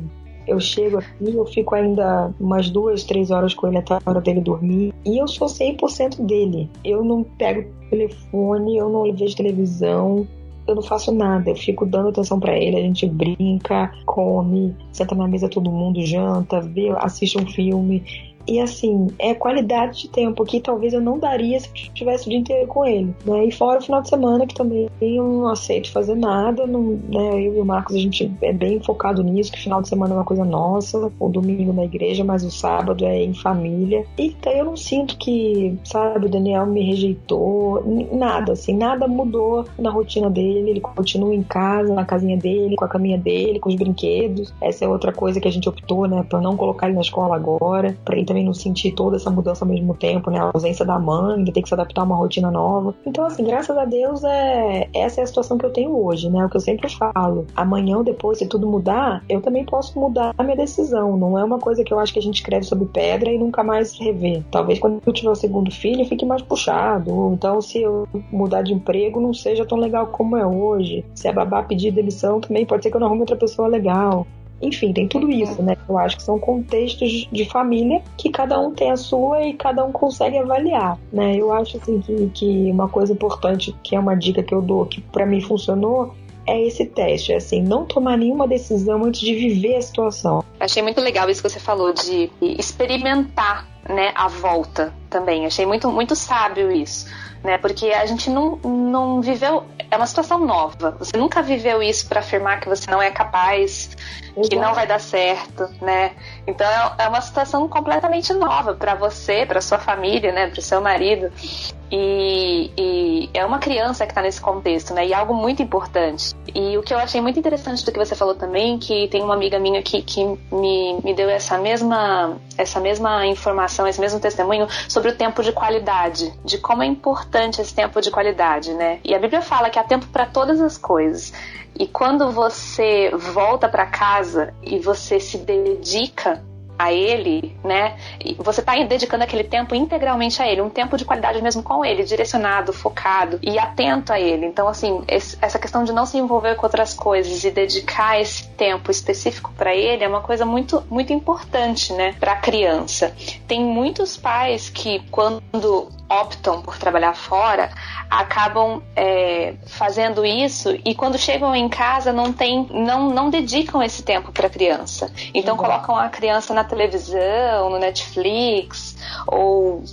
S3: eu chego aqui, eu fico ainda umas duas, três horas com ele até a hora dele dormir. E eu sou 100% dele. Eu não pego telefone, eu não vejo televisão, eu não faço nada, eu fico dando atenção para ele, a gente brinca, come, senta na mesa todo mundo, janta, vê, assiste um filme. E assim, é qualidade de tempo que talvez eu não daria se eu tivesse o dia inteiro com ele. Né? E fora o final de semana, que também eu não aceito fazer nada. Não, né? Eu e o Marcos, a gente é bem focado nisso, que final de semana é uma coisa nossa, o domingo na igreja, mas o sábado é em família. E então eu não sinto que, sabe, o Daniel me rejeitou, nada, assim, nada mudou na rotina dele. Ele continua em casa, na casinha dele, com a caminha dele, com os brinquedos. Essa é outra coisa que a gente optou, né, pra não colocar ele na escola agora, pra ele também não sentir toda essa mudança ao mesmo tempo, né? A ausência da mãe, de ter que se adaptar a uma rotina nova. Então, assim, graças a Deus, é essa é a situação que eu tenho hoje, né? O que eu sempre falo. Amanhã ou depois, se tudo mudar, eu também posso mudar a minha decisão. Não é uma coisa que eu acho que a gente escreve sobre pedra e nunca mais rever. Talvez quando eu tiver o segundo filho, fique mais puxado. Então, se eu mudar de emprego, não seja tão legal como é hoje. Se a babá pedir demissão, também pode ser que eu não arrume outra pessoa legal. Enfim, tem tudo isso, né? Eu acho que são contextos de família que cada um tem a sua e cada um consegue avaliar, né? Eu acho assim que, que uma coisa importante, que é uma dica que eu dou, que para mim funcionou, é esse teste, é assim, não tomar nenhuma decisão antes de viver a situação.
S2: Achei muito legal isso que você falou de experimentar, né, a volta também. Achei muito muito sábio isso né? Porque a gente não, não viveu. É uma situação nova. Você nunca viveu isso para afirmar que você não é capaz, Exato. que não vai dar certo, né? Então é, é uma situação completamente nova para você, para sua família, né? Para o seu marido. E, e, é uma criança que está nesse contexto, né? E algo muito importante. E o que eu achei muito interessante do que você falou também, que tem uma amiga minha que, que me, me deu essa mesma, essa mesma informação, esse mesmo testemunho sobre o tempo de qualidade, de como é importante esse tempo de qualidade, né? E a Bíblia fala que há tempo para todas as coisas. E quando você volta para casa e você se dedica a ele, né? Você está dedicando aquele tempo integralmente a ele, um tempo de qualidade mesmo com ele, direcionado, focado e atento a ele. Então, assim, essa questão de não se envolver com outras coisas e dedicar esse tempo específico para ele é uma coisa muito, muito importante, né, para a criança. Tem muitos pais que, quando optam por trabalhar fora, acabam é, fazendo isso e quando chegam em casa não tem, não, não dedicam esse tempo para a criança. Então uhum. colocam a criança na televisão, no Netflix ou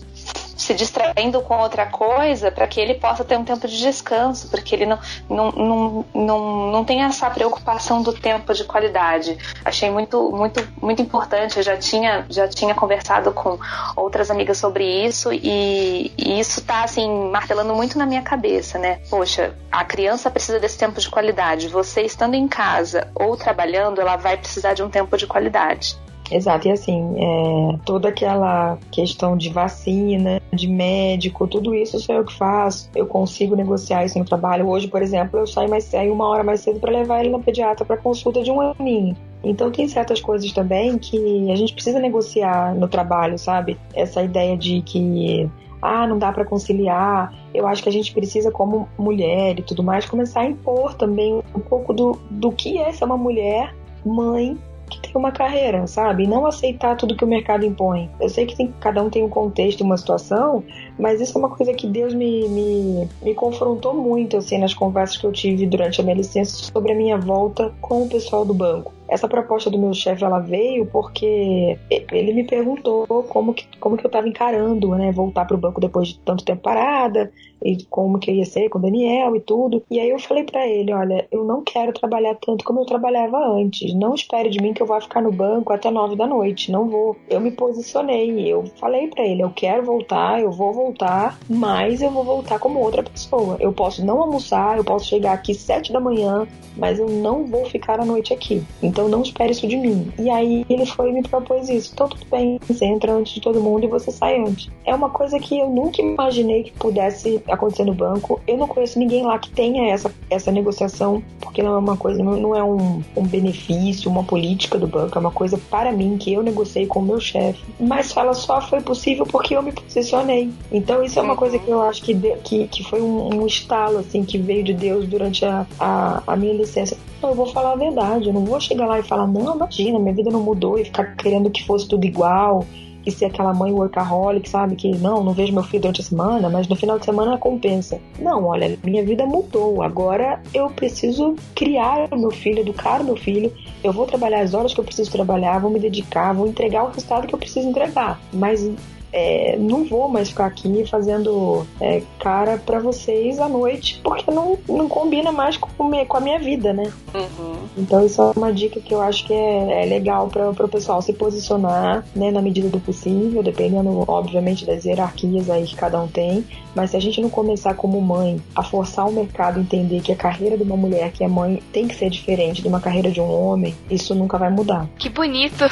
S2: se distraindo com outra coisa para que ele possa ter um tempo de descanso, porque ele não, não, não, não, não tem essa preocupação do tempo de qualidade. Achei muito, muito, muito importante. Eu já tinha, já tinha conversado com outras amigas sobre isso e, e isso está assim martelando muito na minha cabeça, né? Poxa, a criança precisa desse tempo de qualidade. Você estando em casa ou trabalhando, ela vai precisar de um tempo de qualidade.
S3: Exato, e assim, é, toda aquela questão de vacina, de médico, tudo isso sou eu que faço. Eu consigo negociar isso no trabalho. Hoje, por exemplo, eu saio, mais, saio uma hora mais cedo para levar ele na pediatra para consulta de um aninho. Então tem certas coisas também que a gente precisa negociar no trabalho, sabe? Essa ideia de que ah, não dá para conciliar. Eu acho que a gente precisa, como mulher e tudo mais, começar a impor também um pouco do, do que é ser uma mulher mãe que tem uma carreira, sabe? E não aceitar tudo que o mercado impõe. Eu sei que tem, cada um tem um contexto uma situação, mas isso é uma coisa que Deus me, me, me confrontou muito, assim, nas conversas que eu tive durante a minha licença sobre a minha volta com o pessoal do banco. Essa proposta do meu chefe, ela veio porque ele me perguntou como que, como que eu estava encarando, né, voltar para o banco depois de tanto tempo parada, e como que ia ser com o Daniel e tudo. E aí eu falei para ele, olha, eu não quero trabalhar tanto como eu trabalhava antes. Não espere de mim que eu vá ficar no banco até nove da noite. Não vou. Eu me posicionei, eu falei para ele, eu quero voltar, eu vou voltar, mas eu vou voltar como outra pessoa. Eu posso não almoçar, eu posso chegar aqui sete da manhã, mas eu não vou ficar a noite aqui. Então não espere isso de mim. E aí ele foi e me propôs isso. Então tudo bem, você entra antes de todo mundo e você sai antes. É uma coisa que eu nunca imaginei que pudesse acontecer no banco. Eu não conheço ninguém lá que tenha essa, essa negociação, porque não é uma coisa, não, não é um, um benefício, uma política do banco, é uma coisa para mim que eu negociei com o meu chefe. Mas ela só foi possível porque eu me posicionei. Então isso é uma coisa que eu acho que, de, que, que foi um, um estalo assim que veio de Deus durante a, a, a minha licença. Eu vou falar a verdade, eu não vou chegar lá e falar, não, imagina, minha vida não mudou e ficar querendo que fosse tudo igual e ser aquela mãe workaholic, sabe? Que não, não vejo meu filho durante a semana, mas no final de semana compensa. Não, olha, minha vida mudou. Agora eu preciso criar o meu filho, educar o meu filho. Eu vou trabalhar as horas que eu preciso trabalhar, vou me dedicar, vou entregar o resultado que eu preciso entregar. Mas é, não vou mais ficar aqui fazendo é, cara para vocês à noite, porque não, não combina mais com, com a minha vida, né? Uhum. Então isso é uma dica que eu acho que é, é legal para o pessoal se posicionar, né, na medida do possível, dependendo, obviamente, das hierarquias aí que cada um tem. Mas se a gente não começar como mãe a forçar o mercado a entender que a carreira de uma mulher que é mãe tem que ser diferente de uma carreira de um homem, isso nunca vai mudar.
S4: Que bonito!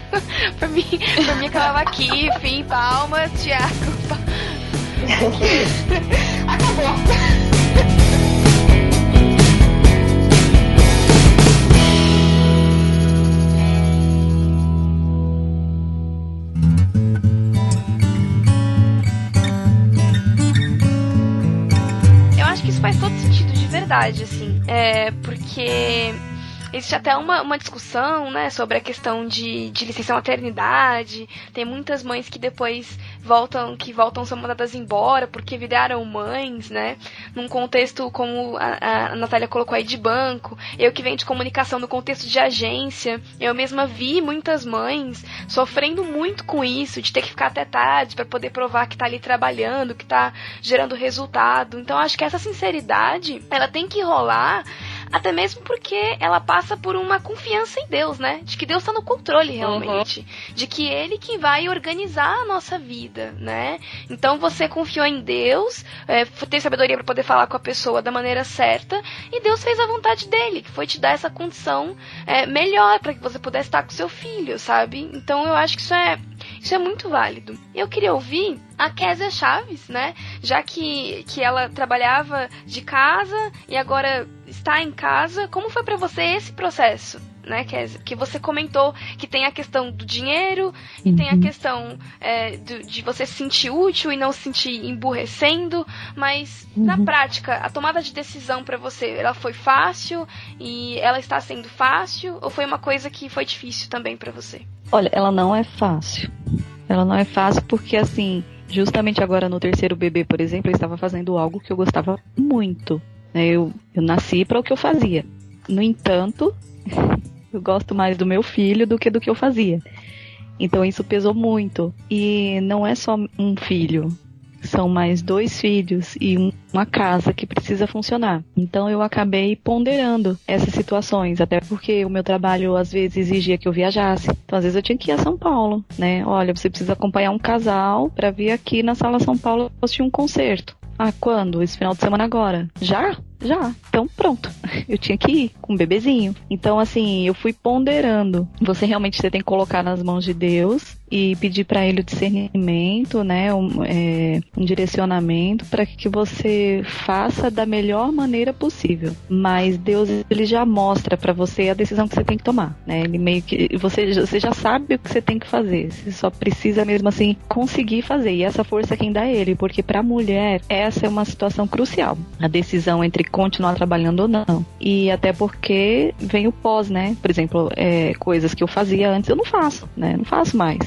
S4: pra mim, pra mim acabava aqui, fim, palmas, Tiago. Acabou. Faz todo sentido de verdade, assim. É, porque existe até uma, uma discussão, né, sobre a questão de, de licença maternidade. Tem muitas mães que depois voltam, que voltam são mandadas embora porque viraram mães, né? Num contexto como a, a Natália colocou aí de banco, eu que venho de comunicação no contexto de agência, eu mesma vi muitas mães sofrendo muito com isso, de ter que ficar até tarde para poder provar que tá ali trabalhando, que tá gerando resultado. Então acho que essa sinceridade, ela tem que rolar até mesmo porque ela passa por uma confiança em Deus, né? De que Deus está no controle realmente. Uhum. De que Ele que vai organizar a nossa vida, né? Então você confiou em Deus, é, ter sabedoria para poder falar com a pessoa da maneira certa, e Deus fez a vontade dele, que foi te dar essa condição é, melhor para que você pudesse estar com seu filho, sabe? Então eu acho que isso é isso é muito válido. Eu queria ouvir a Késia Chaves, né? Já que, que ela trabalhava de casa e agora está em casa. Como foi para você esse processo? Né, Kézia? Que você comentou que tem a questão do dinheiro e uhum. tem a uhum. questão é, do, de você se sentir útil e não se sentir emburrecendo, mas uhum. na prática, a tomada de decisão para você, ela foi fácil e ela está sendo fácil ou foi uma coisa que foi difícil também para você?
S5: Olha, ela não é fácil. Ela não é fácil porque assim, justamente agora no terceiro bebê, por exemplo, eu estava fazendo algo que eu gostava muito. Né? Eu, eu nasci para o que eu fazia. No entanto, eu gosto mais do meu filho do que do que eu fazia. Então isso pesou muito. E não é só um filho, são mais dois filhos e uma casa que precisa funcionar. Então eu acabei ponderando essas situações, até porque o meu trabalho às vezes exigia que eu viajasse. Então às vezes eu tinha que ir a São Paulo, né? Olha, você precisa acompanhar um casal para vir aqui na sala São Paulo assistir um concerto. Ah, quando? Esse final de semana agora? Já? Já. Então pronto. Eu tinha que ir com um bebezinho. Então, assim, eu fui ponderando. Você realmente você tem que colocar nas mãos de Deus e pedir para ele o discernimento, né, um, é, um direcionamento para que você faça da melhor maneira possível. Mas Deus ele já mostra para você a decisão que você tem que tomar, né? Ele meio que você, você já sabe o que você tem que fazer. Você só precisa mesmo assim conseguir fazer. E essa força é quem dá ele, porque para a mulher essa é uma situação crucial. A decisão entre continuar trabalhando ou não. E até porque vem o pós, né? Por exemplo, é, coisas que eu fazia antes eu não faço, né? Não faço mais.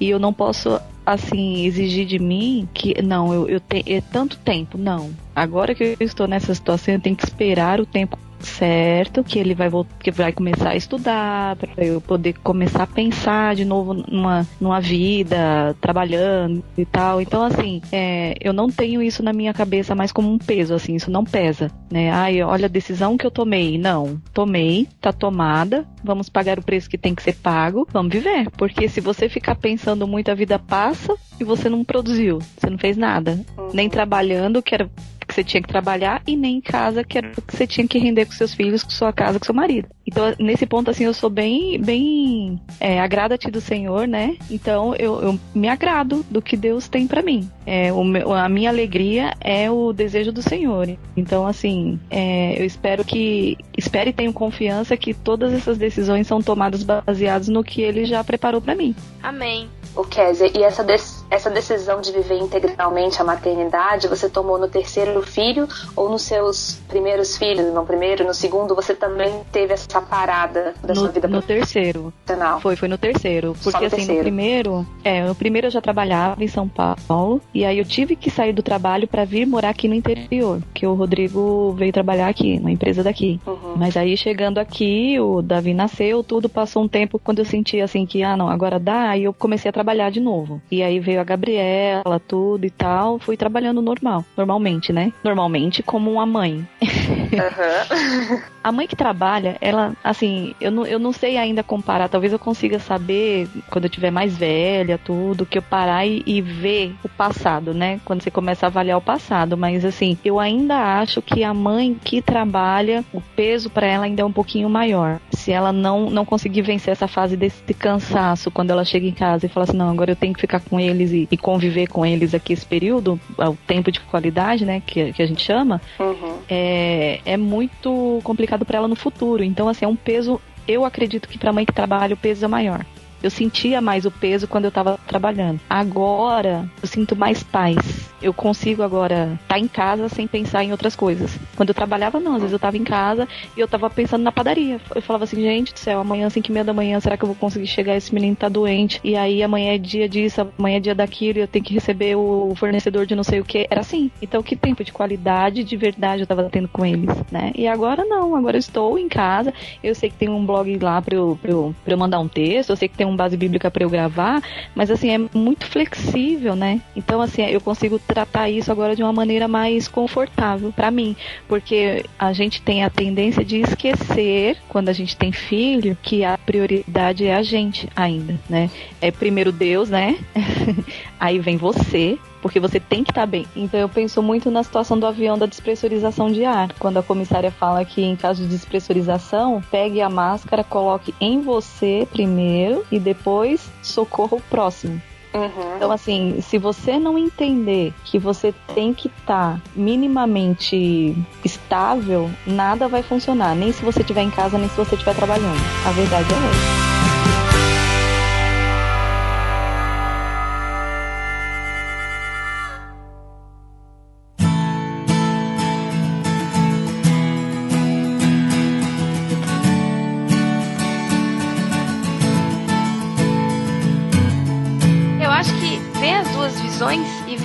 S5: E eu não posso, assim, exigir de mim que, não, eu, eu tenho é tanto tempo. Não. Agora que eu estou nessa situação, eu tenho que esperar o tempo certo, que ele vai que vai começar a estudar, para eu poder começar a pensar de novo numa, numa vida, trabalhando e tal. Então, assim, é, eu não tenho isso na minha cabeça mais como um peso, assim, isso não pesa, né? Ai, olha a decisão que eu tomei. Não, tomei, tá tomada, vamos pagar o preço que tem que ser pago, vamos viver. Porque se você ficar pensando muito, a vida passa e você não produziu, você não fez nada. Uhum. Nem trabalhando, que era que você tinha que trabalhar e nem em casa, que era o que você tinha que render com seus filhos, com sua casa, com seu marido. Então, nesse ponto, assim, eu sou bem, bem é, agrada-te do Senhor, né? Então, eu, eu, me agrado do que Deus tem para mim. É, meu, a minha alegria é o desejo do Senhor. Então, assim, é, eu espero que, espere e tenho confiança que todas essas decisões são tomadas baseadas no que Ele já preparou para mim.
S4: Amém.
S2: O Kézia, e essa, de essa decisão de viver integralmente a maternidade, você tomou no terceiro filho ou nos seus primeiros filhos? No primeiro, no segundo, você também teve essa parada da
S5: no,
S2: sua vida
S5: No terceiro. Foi, foi no terceiro. Porque no assim, terceiro. no primeiro, é, no primeiro eu já trabalhava em São Paulo, e aí eu tive que sair do trabalho para vir morar aqui no interior, que o Rodrigo veio trabalhar aqui, na empresa daqui. Uhum. Mas aí chegando aqui, o Davi nasceu, tudo passou um tempo quando eu senti assim que, ah, não, agora dá, aí eu comecei a trabalhar de novo. E aí veio a Gabriela, tudo e tal, fui trabalhando normal, normalmente, né? Normalmente como uma mãe. Uhum. a mãe que trabalha, ela, assim, eu não, eu não sei ainda comparar, talvez eu consiga saber quando eu tiver mais velha, tudo, que eu parar e, e ver o passado, né? Quando você começa a avaliar o passado, mas assim, eu ainda acho que a mãe que trabalha, o peso para ela ainda é um pouquinho maior. Se ela não, não conseguir vencer essa fase desse cansaço quando ela chega em casa e fala assim, não, agora eu tenho que ficar com eles e, e conviver com eles aqui esse período, o tempo de qualidade, né, que, que a gente chama, uhum. é, é muito complicado para ela no futuro. Então, assim, é um peso. Eu acredito que para mãe que trabalha o peso é maior. Eu sentia mais o peso quando eu estava trabalhando. Agora, eu sinto mais paz. Eu consigo agora estar tá em casa sem pensar em outras coisas. Quando eu trabalhava, não. Às vezes eu estava em casa e eu estava pensando na padaria. Eu falava assim, gente do céu, amanhã, 5 e meia da manhã, será que eu vou conseguir chegar? Esse menino tá doente. E aí amanhã é dia disso, amanhã é dia daquilo, e eu tenho que receber o fornecedor de não sei o que. Era assim. Então, que tempo de qualidade, de verdade eu estava tendo com eles, né? E agora não. Agora eu estou em casa. Eu sei que tem um blog lá para eu, pra eu, pra eu mandar um texto. Eu sei que tem um base bíblica para eu gravar, mas assim, é muito flexível, né? Então, assim, eu consigo tratar isso agora de uma maneira mais confortável para mim, porque a gente tem a tendência de esquecer, quando a gente tem filho, que a prioridade é a gente ainda, né? É primeiro Deus, né? Aí vem você, porque você tem que estar tá bem. Então eu penso muito na situação do avião da despressurização de ar, quando a comissária fala que em caso de despressurização, pegue a máscara, coloque em você primeiro e depois socorra o próximo. Uhum. Então, assim, se você não entender que você tem que estar tá minimamente estável, nada vai funcionar. Nem se você estiver em casa, nem se você estiver trabalhando. A verdade é essa.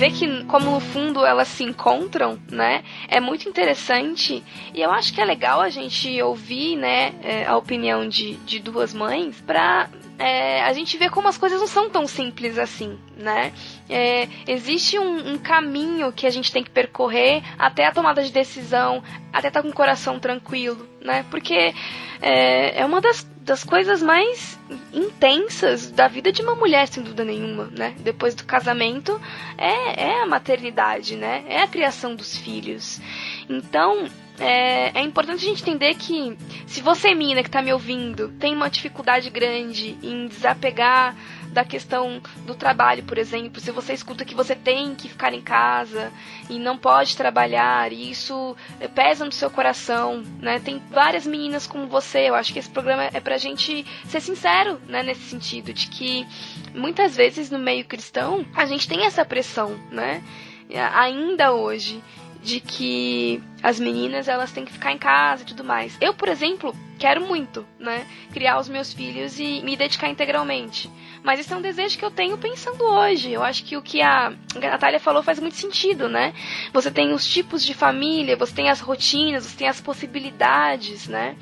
S4: Ver que como no fundo elas se encontram, né? É muito interessante e eu acho que é legal a gente ouvir, né, é, a opinião de, de duas mães para é, a gente vê como as coisas não são tão simples assim, né? É, existe um, um, caminho que a gente tem que percorrer até a tomada de decisão, até estar tá com o coração tranquilo, né? Porque é, é uma das, das coisas mais intensas da vida de uma mulher, sem dúvida nenhuma, né? Depois do casamento, é, é a maternidade, né? É a criação dos filhos. Então, é, é, importante a gente entender que se você, menina, que tá me ouvindo, tem uma dificuldade grande em desapegar da questão do trabalho, por exemplo, se você escuta que você tem que ficar em casa e não pode trabalhar, e isso pesa no seu coração, né? Tem várias meninas como você, eu acho que esse programa é pra gente ser sincero, né, nesse sentido, de que muitas vezes no meio cristão a gente tem essa pressão, né? Ainda hoje de que as meninas elas têm que ficar em casa e tudo mais. Eu, por exemplo, quero muito, né, criar os meus filhos e me dedicar integralmente. Mas isso é um desejo que eu tenho pensando hoje. Eu acho que o que a Natália falou faz muito sentido, né? Você tem os tipos de família, você tem as rotinas, você tem as possibilidades, né?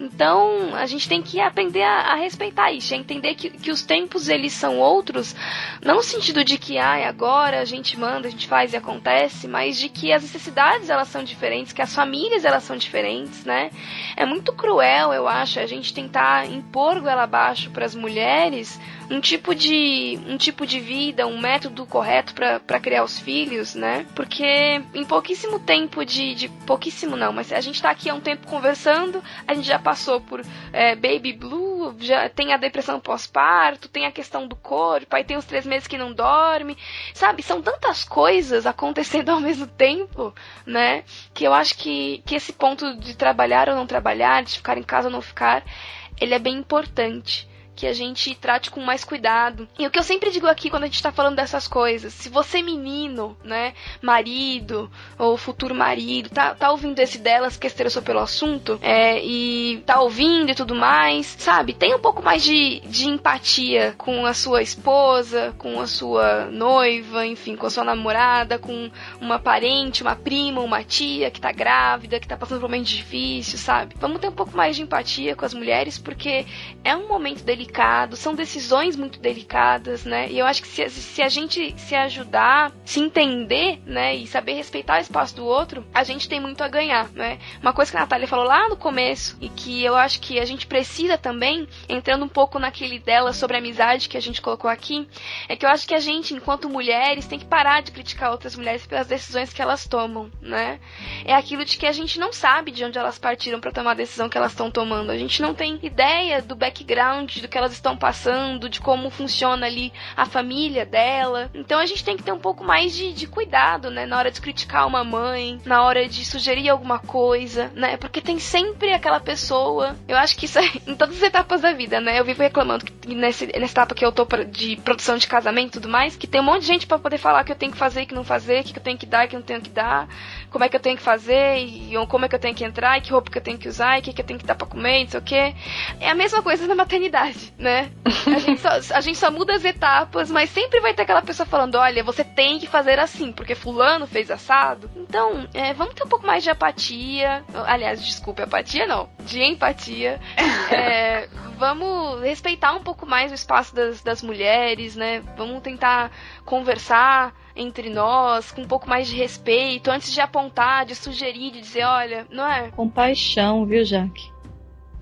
S4: Então, a gente tem que aprender a, a respeitar isso, a entender que, que os tempos eles são outros, não no sentido de que ah, agora a gente manda, a gente faz e acontece, mas de que as necessidades elas são diferentes, que as famílias elas são diferentes, né? É muito cruel, eu acho, a gente tentar impor goela abaixo para as mulheres um tipo de um tipo de vida, um método correto para criar os filhos, né? Porque em pouquíssimo tempo de, de pouquíssimo não, mas a gente tá aqui há um tempo conversando, a gente já passou por é, baby blue, já tem a depressão pós-parto, tem a questão do corpo, aí tem os três meses que não dorme, sabe? São tantas coisas acontecendo ao mesmo tempo, né? Que eu acho que, que esse ponto de trabalhar ou não trabalhar, de ficar em casa ou não ficar, ele é bem importante que a gente trate com mais cuidado. E o que eu sempre digo aqui quando a gente tá falando dessas coisas, se você menino, né, marido ou futuro marido, tá, tá ouvindo esse delas que interessou pelo assunto, é, e tá ouvindo e tudo mais, sabe, tem um pouco mais de, de empatia com a sua esposa, com a sua noiva, enfim, com a sua namorada, com uma parente, uma prima, uma tia que tá grávida, que tá passando por um momento difícil, sabe? Vamos ter um pouco mais de empatia com as mulheres, porque é um momento delicado delicado, são decisões muito delicadas, né? E eu acho que se, se a gente se ajudar, se entender, né, e saber respeitar o espaço do outro, a gente tem muito a ganhar, né? Uma coisa que a Natália falou lá no começo e que eu acho que a gente precisa também, entrando um pouco naquele dela sobre amizade que a gente colocou aqui, é que eu acho que a gente, enquanto mulheres, tem que parar de criticar outras mulheres pelas decisões que elas tomam, né? É aquilo de que a gente não sabe de onde elas partiram para tomar a decisão que elas estão tomando. A gente não tem ideia do background, do que elas estão passando, de como funciona ali a família dela. Então a gente tem que ter um pouco mais de, de cuidado, né? Na hora de criticar uma mãe, na hora de sugerir alguma coisa, né? Porque tem sempre aquela pessoa. Eu acho que isso é em todas as etapas da vida, né? Eu vivo reclamando que nesse, nessa etapa que eu tô de produção de casamento e tudo mais, que tem um monte de gente para poder falar que eu tenho que fazer e que não fazer, que eu tenho que dar e que não tenho que dar, como é que eu tenho que fazer, e como é que eu tenho que entrar, e que roupa que eu tenho que usar, e o que, que eu tenho que dar pra comer, não sei o quê. É a mesma coisa na maternidade né? A gente, só, a gente só muda as etapas, mas sempre vai ter aquela pessoa falando: olha, você tem que fazer assim, porque Fulano fez assado. Então, é, vamos ter um pouco mais de apatia. Aliás, desculpe, apatia não, de empatia. É, vamos respeitar um pouco mais o espaço das, das mulheres, né? Vamos tentar conversar entre nós com um pouco mais de respeito, antes de apontar, de sugerir, de dizer, olha, não é?
S5: Compaixão, viu, Jaque?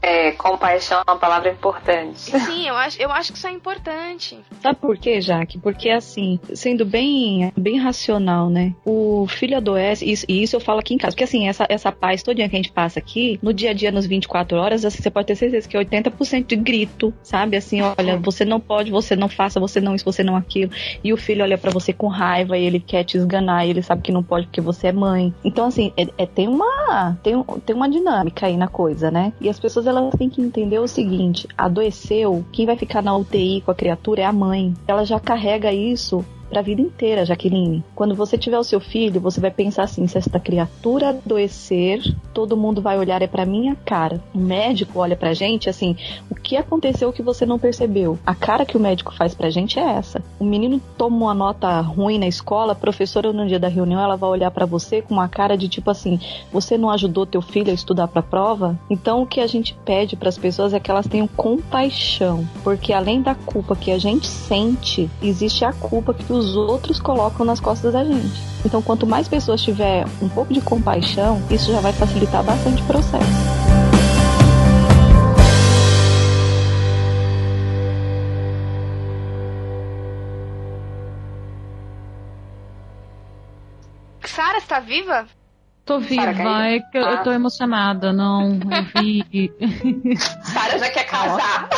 S2: É, compaixão é uma palavra importante.
S4: Sim, eu acho, eu acho que isso é importante.
S5: Sabe por quê, Jaque? Porque, assim, sendo bem, bem racional, né? O filho adoece, isso, e isso eu falo aqui em casa, porque, assim, essa, essa paz todinha que a gente passa aqui, no dia a dia, nos 24 horas, assim, você pode ter certeza que é 80% de grito, sabe? Assim, olha, você não pode, você não faça, você não isso, você não aquilo. E o filho olha para você com raiva e ele quer te esganar, e ele sabe que não pode porque você é mãe. Então, assim, é, é tem, uma, tem, tem uma dinâmica aí na coisa, né? E as pessoas elas têm que entender o seguinte: adoeceu, quem vai ficar na UTI com a criatura é a mãe. Ela já carrega isso para a vida inteira, Jaqueline. Quando você tiver o seu filho, você vai pensar assim: se esta criatura adoecer, todo mundo vai olhar é para minha cara. O médico olha pra gente assim: o que aconteceu que você não percebeu? A cara que o médico faz pra gente é essa. O menino toma uma nota ruim na escola, a professora no dia da reunião ela vai olhar para você com uma cara de tipo assim: você não ajudou teu filho a estudar para prova? Então o que a gente pede para as pessoas é que elas tenham compaixão, porque além da culpa que a gente sente, existe a culpa que os outros colocam nas costas da gente. Então, quanto mais pessoas tiver um pouco de compaixão, isso já vai facilitar bastante o processo.
S4: Sara está viva?
S1: Tô viva, é que eu, eu tô emocionada, não, eu vi.
S2: Sara já quer casar.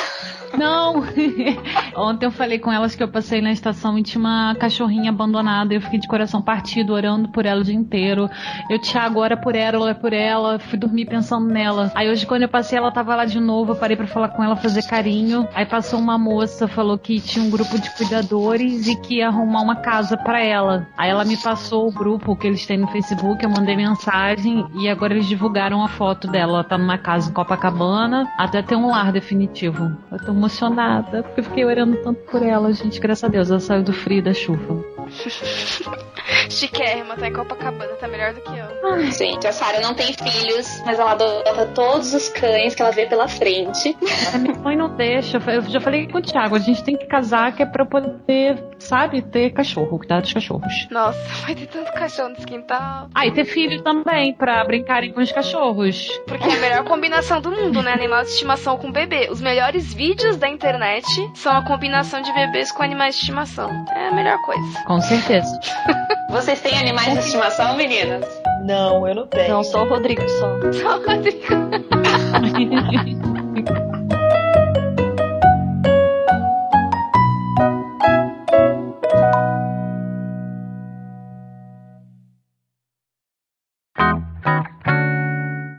S1: Não, Ontem eu falei com elas que eu passei na estação e tinha uma cachorrinha abandonada. Eu fiquei de coração partido, orando por ela o dia inteiro. Eu, Thiago, ora por ela, por ela. Fui dormir pensando nela. Aí hoje, quando eu passei, ela tava lá de novo. Eu parei pra falar com ela, fazer carinho. Aí passou uma moça, falou que tinha um grupo de cuidadores e que ia arrumar uma casa para ela. Aí ela me passou o grupo que eles têm no Facebook. Eu mandei mensagem e agora eles divulgaram a foto dela. Ela tá numa casa em Copacabana. Até ter um lar definitivo. Eu tô emocionada porque eu fiquei orando tanto por ela, gente. Graças a Deus, ela saiu do frio da chuva.
S4: Chiquérrima, tá em Copacabana, tá melhor do que eu.
S2: Gente, a Sarah não tem filhos, mas ela adota todos os cães que ela vê pela frente.
S1: A minha mãe não deixa. Eu já falei com o Thiago, a gente tem que casar que é pra poder, sabe, ter cachorro, cuidar dos cachorros.
S4: Nossa, vai ter tanto cachorro nesse quintal.
S1: Ah, e ter filho também, pra brincarem com os cachorros.
S4: Porque é a melhor combinação do mundo, né? Animal de estimação com bebê. Os melhores vídeos da internet são a combinação de bebês com animais de estimação. É a melhor coisa.
S1: Com certeza.
S2: Vocês têm animais de estimação, meninas?
S3: Não, eu não tenho.
S5: Não, só o Rodrigo só.
S4: Só o Rodrigo.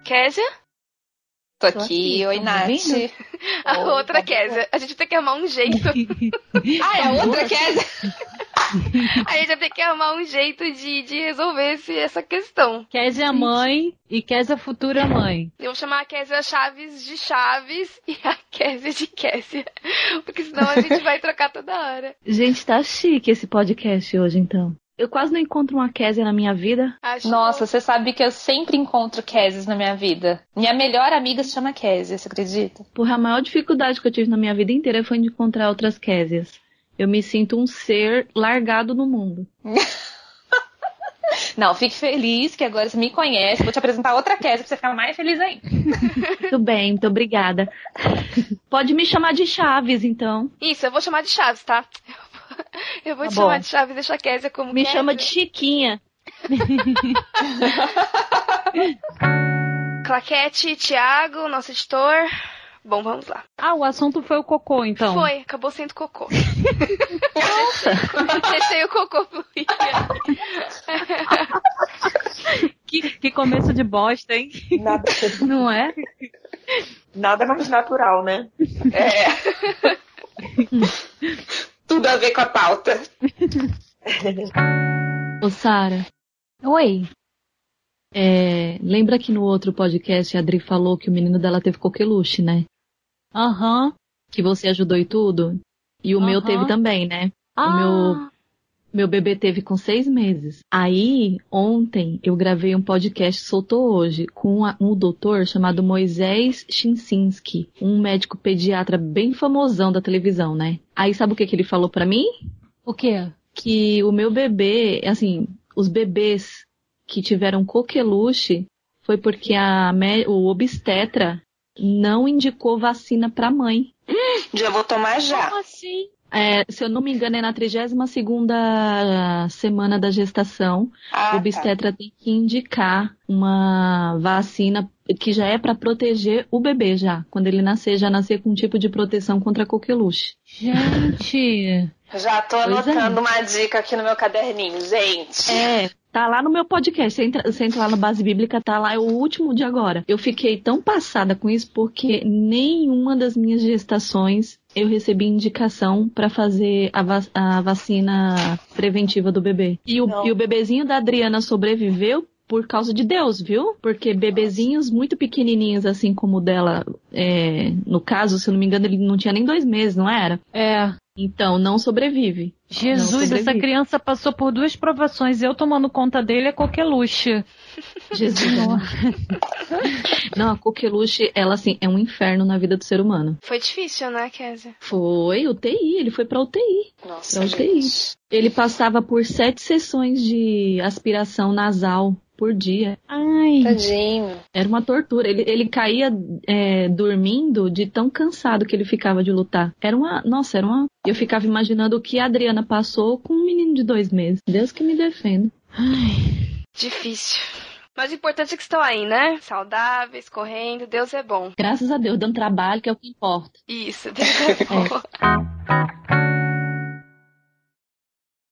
S4: Kézia?
S2: Tô aqui, oi,
S5: Tá
S2: Nath.
S5: ouvindo?
S4: A
S3: Oi,
S4: outra
S3: tá
S4: Kézia. A gente tem que arrumar um jeito.
S2: Ah, é a outra Kézia?
S4: A gente vai ter que arrumar um jeito de, de resolver esse, essa questão.
S1: Kézia é mãe e Kézia futura mãe.
S4: Eu vou chamar a Kézia Chaves de Chaves e a Kézia de Kézia. Porque senão a gente vai trocar toda hora.
S5: Gente, tá chique esse podcast hoje, então. Eu quase não encontro uma Késia na minha vida.
S4: Acho
S2: Nossa, você sabe que eu sempre encontro Kézias na minha vida. Minha melhor amiga se chama Kézia, você acredita?
S5: Porra, a maior dificuldade que eu tive na minha vida inteira foi de encontrar outras Késias. Eu me sinto um ser largado no mundo.
S2: Não, fique feliz que agora você me conhece. Vou te apresentar outra Kézia pra você ficar mais feliz ainda.
S5: Muito bem, muito obrigada. Pode me chamar de Chaves, então.
S4: Isso, eu vou chamar de Chaves, tá? Eu vou
S5: Tá
S4: te
S5: bom.
S4: chamar de Chaves e deixar a Kézia como
S5: Me
S4: Kézia.
S5: chama de Chiquinha.
S4: Claquete, Thiago, nosso editor. Bom, vamos lá.
S1: Ah, o assunto foi o cocô, então.
S4: Foi, acabou sendo cocô. Deixei o cocô fluir.
S1: Que, que começo de bosta, hein?
S3: Nada,
S1: Não é?
S3: nada mais natural, né?
S2: É. Tudo a ver com a pauta.
S5: Ô, Sara,
S1: Oi.
S5: é, lembra que no outro podcast a Adri falou que o menino dela teve coqueluche, né?
S1: Aham.
S5: Que você ajudou e tudo? E o meu
S1: Aham.
S5: teve também, né?
S1: Ah,
S5: meu- Meu bebê teve com seis meses. Aí, ontem, eu gravei um podcast, soltou hoje, com um doutor chamado Moisés Chinsinski, um médico pediatra bem famosão da televisão, né? Aí, sabe o que, que ele falou pra mim?
S1: o quê?
S5: Que o meu bebê, assim, os bebês que tiveram coqueluche foi porque a, o obstetra não indicou vacina pra mãe.
S2: Já vou tomar já.
S1: Como assim?
S5: É, se eu não me engano, é na 32 segunda semana da gestação.
S2: Ah,
S5: o obstetra tem que indicar uma vacina que já é para proteger o bebê já. Quando ele nascer, já nascer com um tipo de proteção contra coqueluche.
S1: Gente.
S2: tá. Já tô
S5: Pois é.
S2: anotando uma dica aqui no meu caderninho, gente.
S5: É, tá lá no meu podcast. Você entra, você entra lá no Base Bíblica, tá lá, é o último de agora. Eu fiquei tão passada com isso porque nenhuma das minhas gestações eu recebi indicação pra fazer a, a vacina preventiva do bebê. E o,
S3: Não.
S5: e o bebezinho da Adriana sobreviveu por causa de Deus, viu? Porque bebezinhos muito pequenininhos, assim como o dela, é, no caso, se eu não me engano, ele não tinha nem dois meses, não era?
S1: É.
S5: Então, não sobrevive.
S1: Jesus,
S5: Não
S1: essa
S5: sobrevive.
S1: criança passou por duas provações. Eu tomando conta dele é coqueluche.
S5: Jesus. Não, a coqueluche, ela assim, é um inferno na vida do ser humano.
S4: Foi difícil, né, Kézia?
S5: Foi UTI, ele foi pra UTI.
S2: Nossa,
S5: Pra UTI.
S2: gente.
S5: Ele passava por sete sessões de aspiração nasal por dia.
S1: Ai.
S2: Tadinho.
S5: Era uma tortura. Ele, ele caía é, dormindo de tão cansado que ele ficava de lutar. Era uma. Nossa, era uma. Eu ficava imaginando o que a Adriana passou com um menino de dois meses. Deus que me defenda.
S4: Difícil. Mas o importante é que estão aí, né? Saudáveis, correndo. Deus é bom.
S5: Graças a Deus, dando trabalho, que é o que importa.
S4: Isso, Deus é bom.